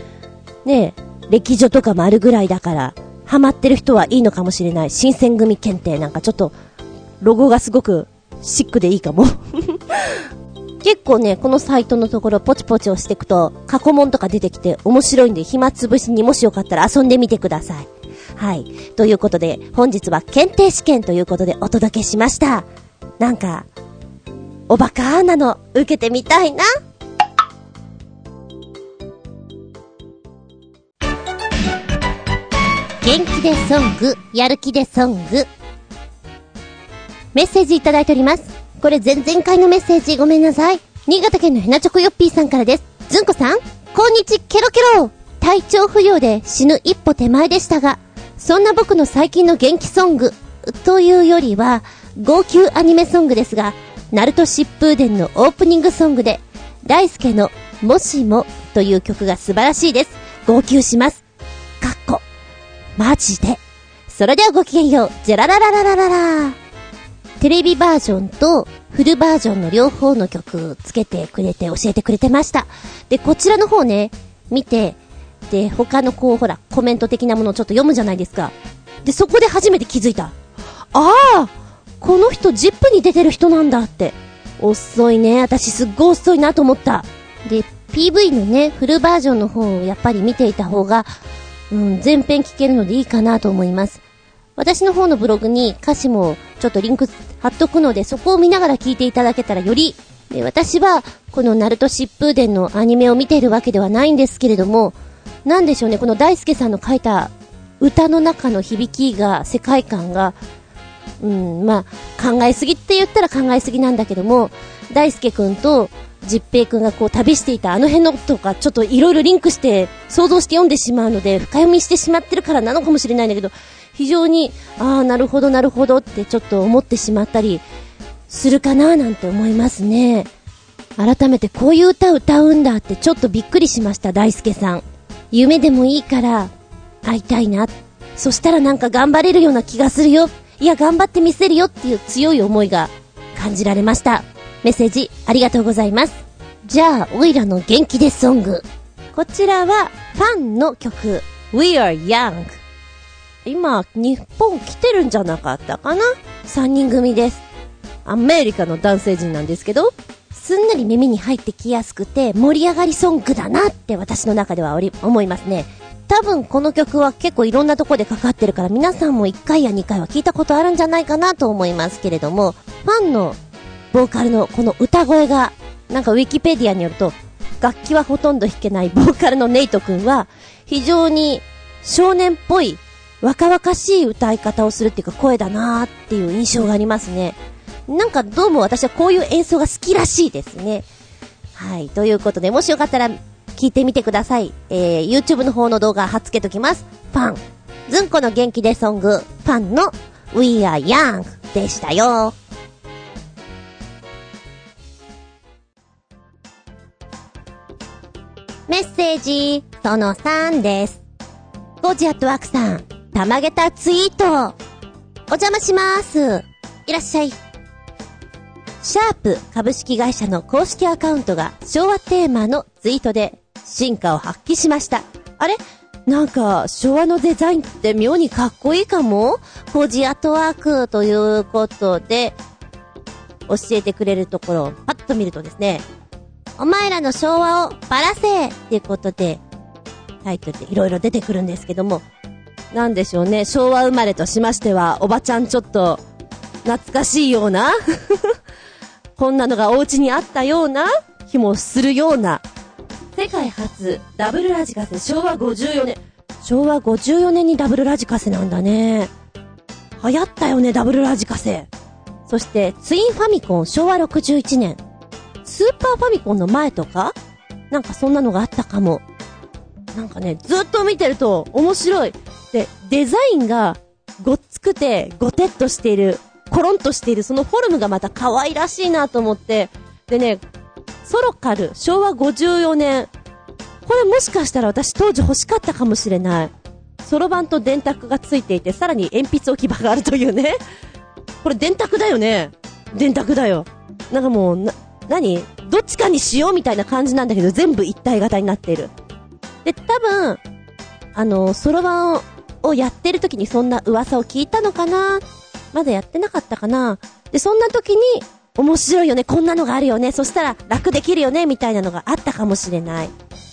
ね、歴女とかもあるぐらいだから、ハマってる人はいいのかもしれない。新選組検定なんかちょっと、ロゴがすごくシックでいいかも。結構ね、このサイトのところポチポチ押していくと、過去問とか出てきて面白いんで暇つぶしにもしよかったら遊んでみてください。はい。ということで、本日は検定試験ということでお届けしました。なんか、おバカーなの受けてみたいな。元気でソング、やる気でソング。メッセージいただいております。これ前々回のメッセージごめんなさい。新潟県のヘナチョコヨッピーさんからです。ずんこさん、こんにちケロケロ体調不良で死ぬ一歩手前でしたが、そんな僕の最近の元気ソング、というよりは、号泣アニメソングですが、ナルト疾風伝のオープニングソングで、大輔のもしもという曲が素晴らしいです。号泣します。マジで。それではごきげんよう。じゃららららららら。テレビバージョンとフルバージョンの両方の曲つけてくれて教えてくれてました。で、こちらの方ね、見て、で、他のこう、ほら、コメント的なものをちょっと読むじゃないですか。で、そこで初めて気づいた。ああこの人、ジップに出てる人なんだって。遅いね。私すっごい遅いなと思った。で、PV のね、フルバージョンの方をやっぱり見ていた方が、うん、全編聞けるのでいいかなと思います。私の方のブログに歌詞もちょっとリンク貼っとくので、そこを見ながら聞いていただけたらより、で私は、このナルト疾風伝のアニメを見ているわけではないんですけれども、なんでしょうね、この大輔さんの書いた歌の中の響きが、世界観が、うん、まあ、考えすぎって言ったら考えすぎなんだけども、大輔くんと実平くんがこう旅していたあの辺のとかちょっといろいろリンクして想像して読んでしまうので深読みしてしまってるからなのかもしれないんだけど非常にああなるほどなるほどってちょっと思ってしまったりするかななんて思いますね。改めてこういう歌歌うんだってちょっとびっくりしました。大輔さん。夢でもいいから会いたいな。そしたらなんか頑張れるような気がするよ。いや頑張ってみせるよっていう強い思いが感じられました。メッセージありがとうございます。じゃあ、オイラの元気ですソング。こちらは、ファンの曲、We Are Young。今、日本来てるんじゃなかったかな ?3 人組です。アメリカの男性陣なんですけど、すんなり耳に入ってきやすくて盛り上がりソングだなって私の中では思いますね。多分この曲は結構いろんなとこでかかってるから皆さんも1回や2回は聞いたことあるんじゃないかなと思いますけれども、ファンのボーカルのこの歌声が、なんかウィキペディアによると、楽器はほとんど弾けないボーカルのネイト君は、非常に少年っぽい、若々しい歌い方をするっていうか声だなーっていう印象がありますね。なんかどうも私はこういう演奏が好きらしいですね。はい。ということで、もしよかったら聞いてみてください。えー、YouTube の方の動画貼っ付けときます。ファン。ずんこの元気でソング、ファンの We Are Young でしたよ。メッセージ、その3です。ゴジアットワークさん、たまげたツイート。お邪魔します。いらっしゃい。シャープ株式会社の公式アカウントが昭和テーマのツイートで進化を発揮しました。あれ？なんか、昭和のデザインって妙にかっこいいかも？コジアトワークということで、教えてくれるところをパッと見るとですね、お前らの昭和をばらせっていうことで、タイトルでいろいろ出てくるんですけども、なんでしょうね、昭和生まれとしましては、おばちゃんちょっと、懐かしいような こんなのがお家にあったような気もするような、世界初ダブルラジカセ昭和54年。昭和54年にダブルラジカセなんだね。流行ったよね、ダブルラジカセ。そして、ツインファミコン昭和61年。スーパーファミコンの前とか？なんかそんなのがあったかも。なんかね、ずっと見てると面白い。で、デザインがごっつくて、ごてっとしている、コロンとしている、そのフォルムがまた可愛らしいなと思って。でね、ソロカル、昭和54年。これもしかしたら私当時欲しかったかもしれない。ソロ版と電卓がついていて、さらに鉛筆置き場があるというね。これ電卓だよね。電卓だよ。なんかもう、何？どっちかにしようみたいな感じなんだけど、全部一体型になってる。で、多分、あの、ソロ版をやってる時にそんな噂を聞いたのかな？まだやってなかったかな？で、そんな時に、面白いよね、こんなのがあるよね、そしたら楽できるよね、みたいなのがあったかもしれない。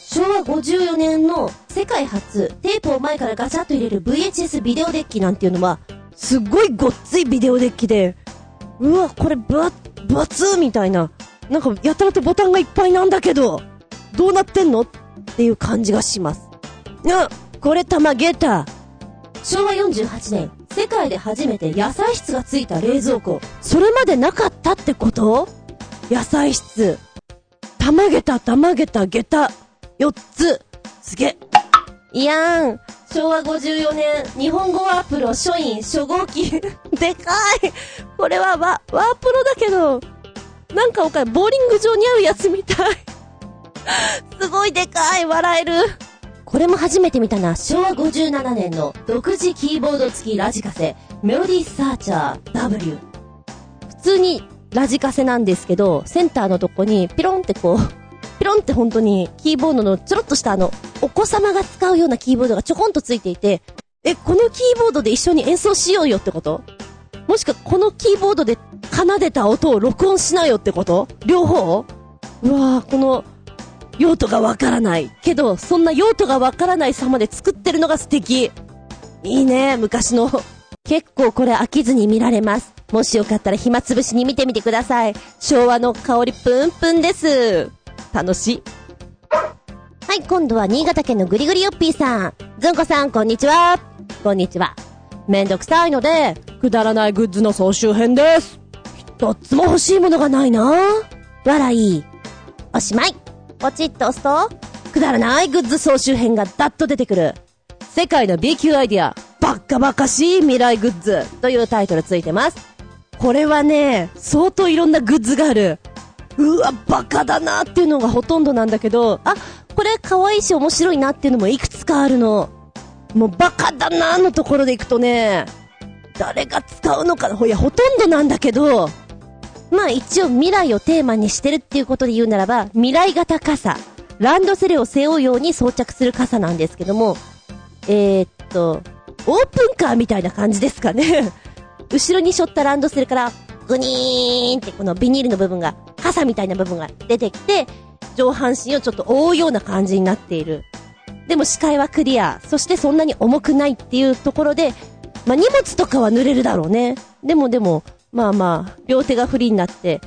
昭和54年の世界初、テープを前からガチャッと入れる VHS ビデオデッキなんていうのは、すっごいごっついビデオデッキで、うわ、これ分厚、分厚みたいな。なんか、やたらとボタンがいっぱいなんだけど、どうなってんの？っていう感じがします。あ、これ玉ゲータ。昭和48年、世界で初めて野菜室がついた冷蔵庫。それまでなかったってこと？野菜室。玉げた、玉げた、げた。4つ。すげ。いやーん。昭和54年、日本語ワープロ書院初号機。でかい。これはワ、ワープロだけど、なんかおかボーリング場に合うやつみたい。すごいでかい。笑える。これも初めて見たな。昭和57年の独自キーボード付きラジカセ、メロディサーチャー W。普通にラジカセなんですけど、センターのとこにピロンってこう、ピロンって本当にキーボードのちょろっとしたあの、お子様が使うようなキーボードがちょこんとついていて、え、このキーボードで一緒に演奏しようよってこと？もしくはこのキーボードで奏でた音を録音しなよってこと？両方？うわぁ、この用途がわからない。けど、そんな用途がわからない様で作ってるのが素敵。いいね、昔の。結構これ飽きずに見られます。もしよかったら暇つぶしに見てみてください。昭和の香りプンプンです。楽しい。はい、今度は新潟県のぐりぐりよっぴーさん。ずんこさん、こんにちは。こんにちは。めんどくさいので、くだらないグッズの総集編です。一つも欲しいものがないな笑い。おしまい。ポチッと押すと、くだらないグッズ総集編がダッと出てくる。世界の B 級アイディア、バッカバカしい未来グッズというタイトルついてます。これはね、相当いろんなグッズがある。うわ、バカだなっていうのがほとんどなんだけど、あ、これ可愛いし面白いなっていうのもいくつかあるの。もうバカだなーのところでいくとね、誰が使うのかな？ほや、ほとんどなんだけど、まあ一応未来をテーマにしてるっていうことで言うならば、未来型傘。ランドセルを背負うように装着する傘なんですけども、えー、っと、オープンカーみたいな感じですかね。後ろに背負ったランドセルから、グニーンってこのビニールの部分が、傘みたいな部分が出てきて、上半身をちょっと覆うような感じになっている。でも視界はクリア。そしてそんなに重くないっていうところで、まあ、荷物とかは濡れるだろうね。でもでも、まあまあ、両手がフリーになって、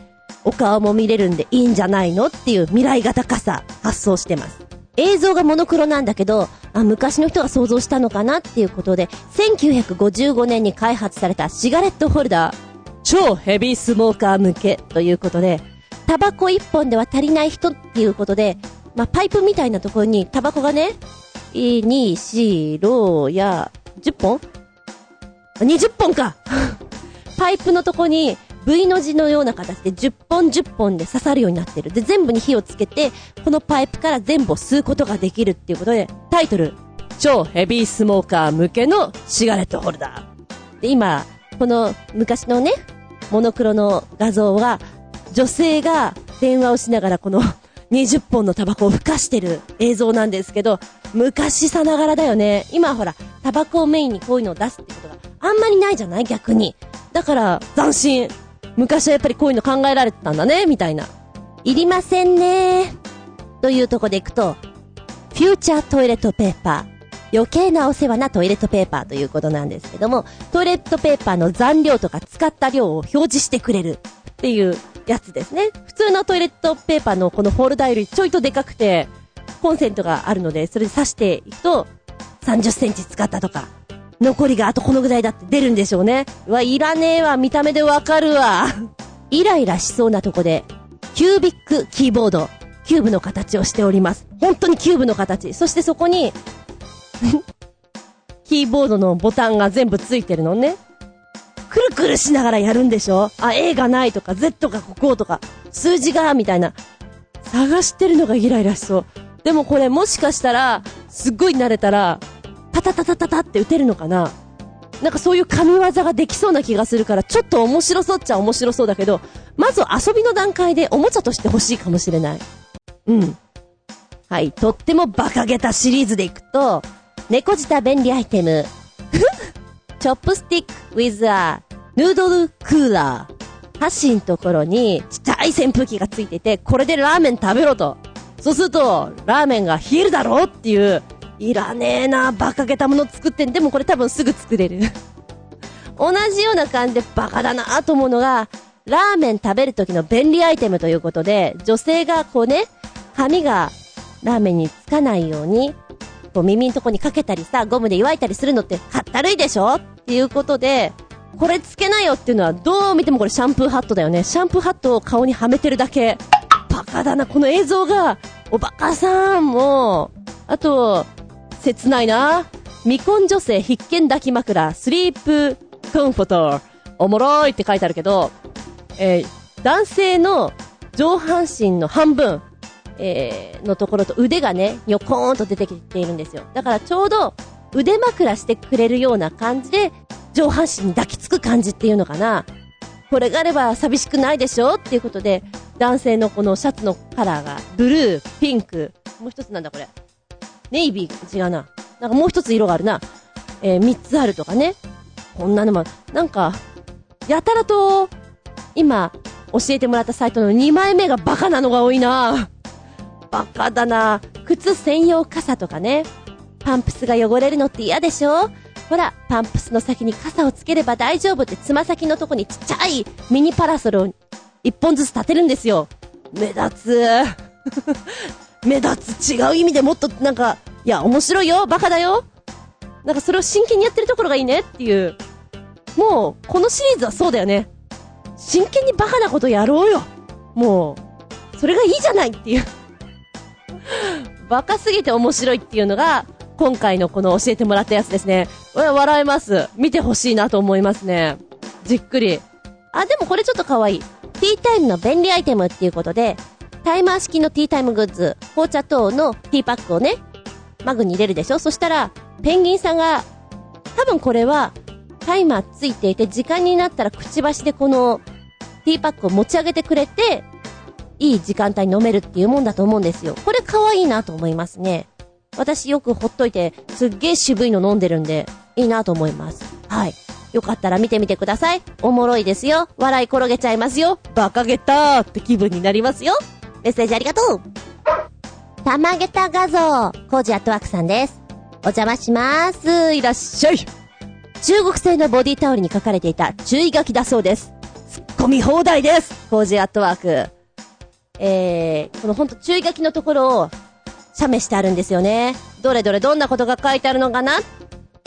お顔も見れるんでいいんじゃないのっていう未来型傘発送してます。映像がモノクロなんだけど、あ、昔の人が想像したのかなっていうことで、1955年に開発されたシガレットホルダー、超ヘビースモーカー向けということで、タバコ1本では足りない人っていうことで、まあ、パイプみたいなところにタバコがね、1、2、4、6や、10本 ?20 本か パイプのとこに V の字のような形で10本10本で刺さるようになってる。で、全部に火をつけて、このパイプから全部を吸うことができるっていうことで、タイトル、超ヘビースモーカー向けのシガレットホルダー。で、今、この昔のね、モノクロの画像は、女性が電話をしながらこの20本のタバコを吹かしてる映像なんですけど、昔さながらだよね。今ほら、タバコをメインにこういうのを出すってことがあんまりないじゃない？逆に。だから、斬新。昔はやっぱりこういうの考えられてたんだね、みたいな。いりませんねというとこでいくと、フューチャートイレットペーパー。余計なお世話なトイレットペーパーということなんですけども、トイレットペーパーの残量とか使った量を表示してくれるっていうやつですね。普通のトイレットペーパーのこのホールダーよりちょいとでかくて、コンセントがあるので、それで刺していくと、30センチ使ったとか、残りがあとこのぐらいだって出るんでしょうね。うわ、いらねえわ、見た目でわかるわ。イライラしそうなとこで、キュービックキーボード、キューブの形をしております。本当にキューブの形。そしてそこに、キーボードのボタンが全部ついてるのね。くるくるしながらやるんでしょ？あ、A がないとか、Z がこことか、数字が、みたいな。探してるのがイライラしそう。でもこれもしかしたら、すっごい慣れたら、タタタタタタって打てるのかな？なんかそういう神業ができそうな気がするから、ちょっと面白そうっちゃ面白そうだけど、まず遊びの段階でおもちゃとして欲しいかもしれない。うん。はい、とってもバカげたシリーズでいくと、猫舌便利アイテム。チョップスティック with a ヌードルクーラー。箸のところにちっちゃい扇風機がついてて、これでラーメン食べろと。そうすると、ラーメンが冷えるだろうっていう、いらねえな、バカげたもの作ってん。でもこれ多分すぐ作れる。同じような感じでバカだなと思うのが、ラーメン食べる時の便利アイテムということで、女性がこうね、髪がラーメンにつかないように、こう耳のとこにかけたりさ、ゴムで祝いたりするのってかったるいでしょっていうことで、これつけなよっていうのはどう見てもこれシャンプーハットだよね。シャンプーハットを顔にはめてるだけ。バカだな、この映像が、おバカさん、もう、あと、切ないな。未婚女性必見抱き枕、スリープコンフォト、おもろいって書いてあるけど、えー男性の上半身の半分、えーのところと腕がね、にょこーんと出てきているんですよ。だからちょうど腕枕してくれるような感じで、上半身に抱きつく感じっていうのかな。これがあれば寂しくないでしょっていうことで、男性のこのシャツのカラーが、ブルー、ピンク、もう一つなんだこれ。ネイビー、違うな。なんかもう一つ色があるな。えー、三つあるとかね。こんなのも、なんか、やたらと、今、教えてもらったサイトの2枚目がバカなのが多いなバカだな靴専用傘とかね。パンプスが汚れるのって嫌でしょほら、パンプスの先に傘をつければ大丈夫ってつま先のとこにちっちゃいミニパラソルを一本ずつ立てるんですよ。目立つ。目立つ。違う意味でもっとなんか、いや、面白いよ。バカだよ。なんかそれを真剣にやってるところがいいねっていう。もう、このシリーズはそうだよね。真剣にバカなことやろうよ。もう、それがいいじゃないっていう。バカすぎて面白いっていうのが、今回のこの教えてもらったやつですね。笑えます。見てほしいなと思いますね。じっくり。あ、でもこれちょっと可愛い。ティータイムの便利アイテムっていうことで、タイマー式のティータイムグッズ、紅茶等のティーパックをね、マグに入れるでしょそしたら、ペンギンさんが、多分これは、タイマーついていて、時間になったらくちばしでこの、ティーパックを持ち上げてくれて、いい時間帯に飲めるっていうもんだと思うんですよ。これ可愛いなと思いますね。私よくほっといて、すっげえ渋いの飲んでるんで、いいなと思います。はい。よかったら見てみてください。おもろいですよ。笑い転げちゃいますよ。バカげたーって気分になりますよ。メッセージありがとうたまげた画像、コージアットワークさんです。お邪魔します。いらっしゃい。中国製のボディタオルに書かれていた注意書きだそうです。突っ込み放題です。コージアットワーク。えー、このほんと注意書きのところを、写メしてあるんですよね。どれどれどんなことが書いてあるのかな？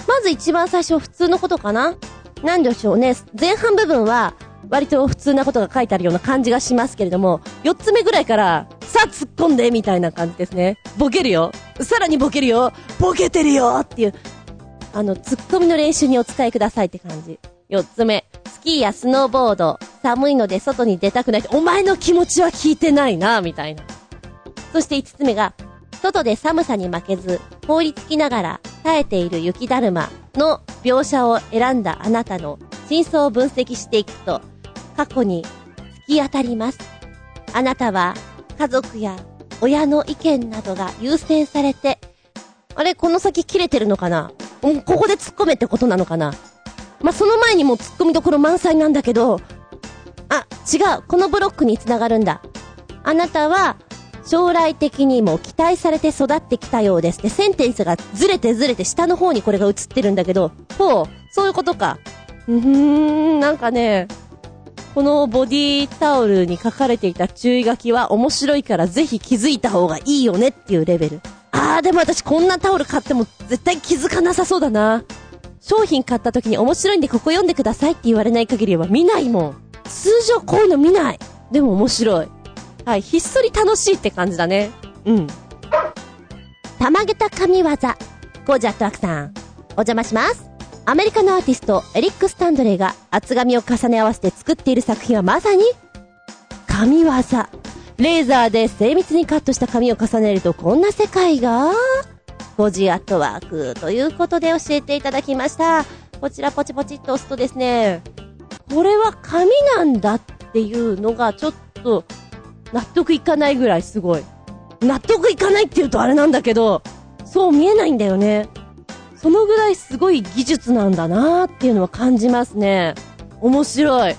まず一番最初普通のことかな？なんでしょうね。前半部分は、割と普通なことが書いてあるような感じがしますけれども、四つ目ぐらいから、さあ突っ込んでみたいな感じですね。ボケるよ。さらにボケるよ。ボケてるよっていう、あの、突っ込みの練習にお使いくださいって感じ。四つ目。スキーやスノーボード。寒いので外に出たくない。お前の気持ちは聞いてないな、みたいな。そして五つ目が、外で寒さに負けず、凍りつきながら耐えている雪だるまの描写を選んだあなたの真相を分析していくと、過去に突き当たります。あなたは家族や親の意見などが優先されて、あれ、この先切れてるのかな？うんここで突っ込めってことなのかな？まあ、その前にも突っ込みどころ満載なんだけど、あ、違う。このブロックに繋がるんだ。あなたは、将来的にも期待されて育ってきたようです。で、センテンスがずれてずれて下の方にこれが映ってるんだけど、ほう、そういうことか。うーん、なんかね、このボディタオルに書かれていた注意書きは面白いからぜひ気づいた方がいいよねっていうレベル。あー、でも私こんなタオル買っても絶対気づかなさそうだな。商品買った時に面白いんでここ読んでくださいって言われない限りは見ないもん。通常こういうの見ない。でも面白い。はい、ひっそり楽しいって感じだね。うん。たまげた神業。ゴージャットアクさん。お邪魔します。アメリカのアーティスト、エリック・スタンドレーが厚紙を重ね合わせて作っている作品はまさに、神業。レーザーで精密にカットした紙を重ねるとこんな世界が、ゴジアットワークということで教えていただきました。こちらポチポチっと押すとですね、これは紙なんだっていうのがちょっと納得いかないぐらいすごい。納得いかないって言うとあれなんだけど、そう見えないんだよね。そのぐらいすごい技術なんだなーっていうのは感じますね。面白い。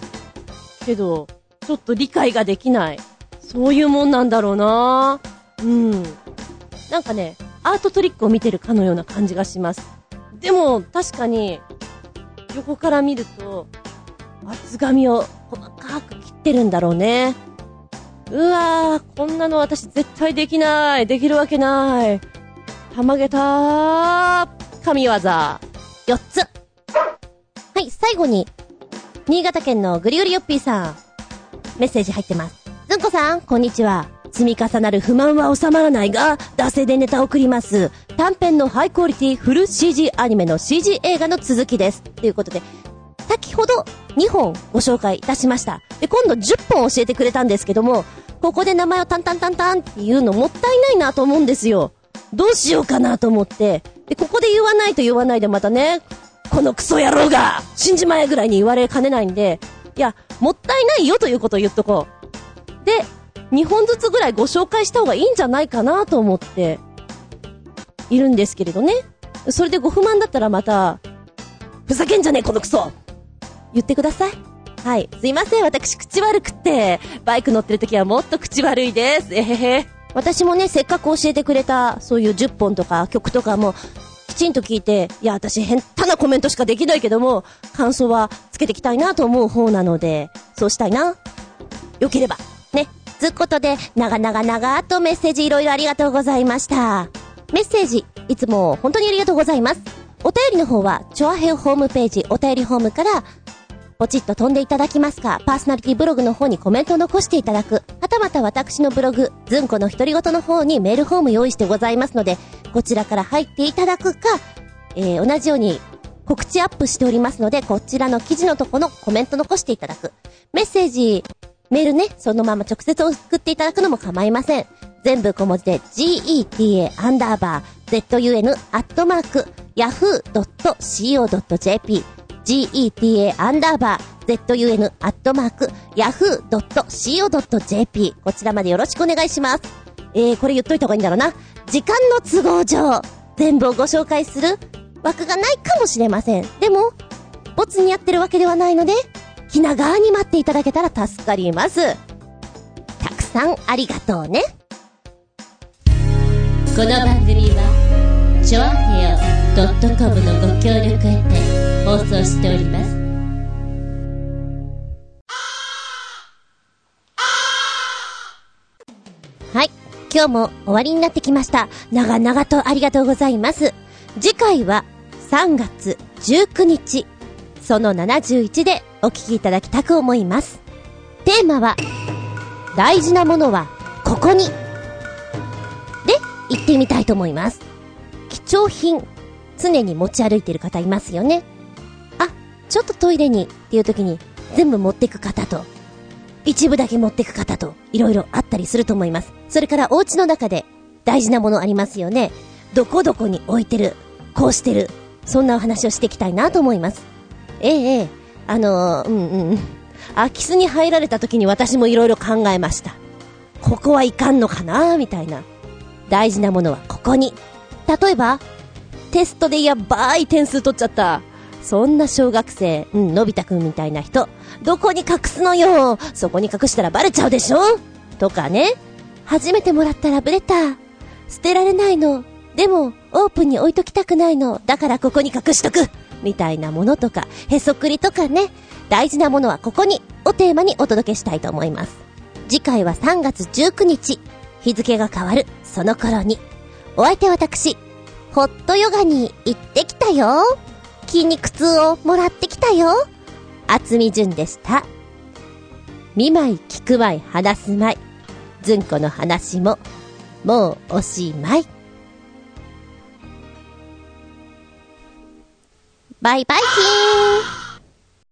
けど、ちょっと理解ができない。そういうもんなんだろうなうん。なんかね、アートトリックを見てるかのような感じがします。でも、確かに、横から見ると、厚紙を細かく切ってるんだろうね。うわー、こんなの私絶対できない。できるわけない。たまげたー、神業。4つ。はい、最後に、新潟県のグリグリヨッピーさん。メッセージ入ってます。ずんこさん、こんにちは。積み重なる不満は収まらないが、惰性でネタを送ります。短編のハイクオリティフル CG アニメの CG 映画の続きです。ということで、先ほど2本ご紹介いたしました。で、今度10本教えてくれたんですけども、ここで名前をタンタンタンタンっていうのもったいないなと思うんですよ。どうしようかなと思って。で、ここで言わないと言わないでまたね、このクソ野郎が死んじまえぐらいに言われかねないんで、いや、もったいないよということを言っとこう。で、2本ずつぐらいご紹介した方がいいんじゃないかなと思って、いるんですけれどね。それでご不満だったらまた、ふざけんじゃねえこのクソ言ってください。はい。すいません、私口悪くって、バイク乗ってる時はもっと口悪いです。えへへ。私もね、せっかく教えてくれた、そういう10本とか曲とかも、きちんと聞いて、いや、私変たなコメントしかできないけども、感想はつけていきたいなと思う方なので、そうしたいな。よければ、ね。つうことで、長々長とメッセージいろいろありがとうございました。メッセージ、いつも本当にありがとうございます。お便りの方は、チョアヘオホームページ、お便りホームから、ポチッと飛んでいただきますか、パーソナリティブログの方にコメントを残していただく、はたまた私のブログ、ズンコの独り言の方にメールフォーム用意してございますので、こちらから入っていただくか、えー、同じように告知アップしておりますので、こちらの記事のとこのコメント残していただく。メッセージ、メールね、そのまま直接送っていただくのも構いません。全部小文字で geta アンダーバー zun アットマーク yahoo.co.jp geta アンダーバー zun アットマーク yahoo.co.jp こちらまでよろしくお願いします。えー、これ言っといた方がいいんだろうな。時間の都合上、全部をご紹介する枠がないかもしれません。でも、ボツにやってるわけではないので、気長に待っていただけたら助かります。たくさんありがとうね。この番組はチョアヘオ .com のご協力へて放送しておりますはい。今日も終わりになってきました。長々とありがとうございます。次回は3月19日、その71でお聞きいただきたく思います。テーマは、大事なものはここに。で、行ってみたいと思います。貴重品、常に持ち歩いている方いますよね。ちょっとトイレにっていう時に全部持っていく方と、一部だけ持っていく方と、いろいろあったりすると思います。それからお家の中で大事なものありますよね。どこどこに置いてる、こうしてる、そんなお話をしていきたいなと思います。ええええ、あのー、うんうん。空き巣に入られた時に私もいろいろ考えました。ここはいかんのかなみたいな。大事なものはここに。例えば、テストでやばい点数取っちゃった。そんな小学生、うん、のび太くんみたいな人、どこに隠すのよ？そこに隠したらバレちゃうでしょ？とかね。初めてもらったラブレター。捨てられないの。でも、オープンに置いときたくないの。だからここに隠しとくみたいなものとか、へそくりとかね。大事なものはここに、をテーマにお届けしたいと思います。次回は3月19日。日付が変わる、その頃に。お相手は私、ホットヨガに行ってきたよ。筋肉痛をもらってきたよ。厚み純でした。見舞い、聞く舞い、話す舞い。ずんこの話も、もうおしまい。バイバイキーン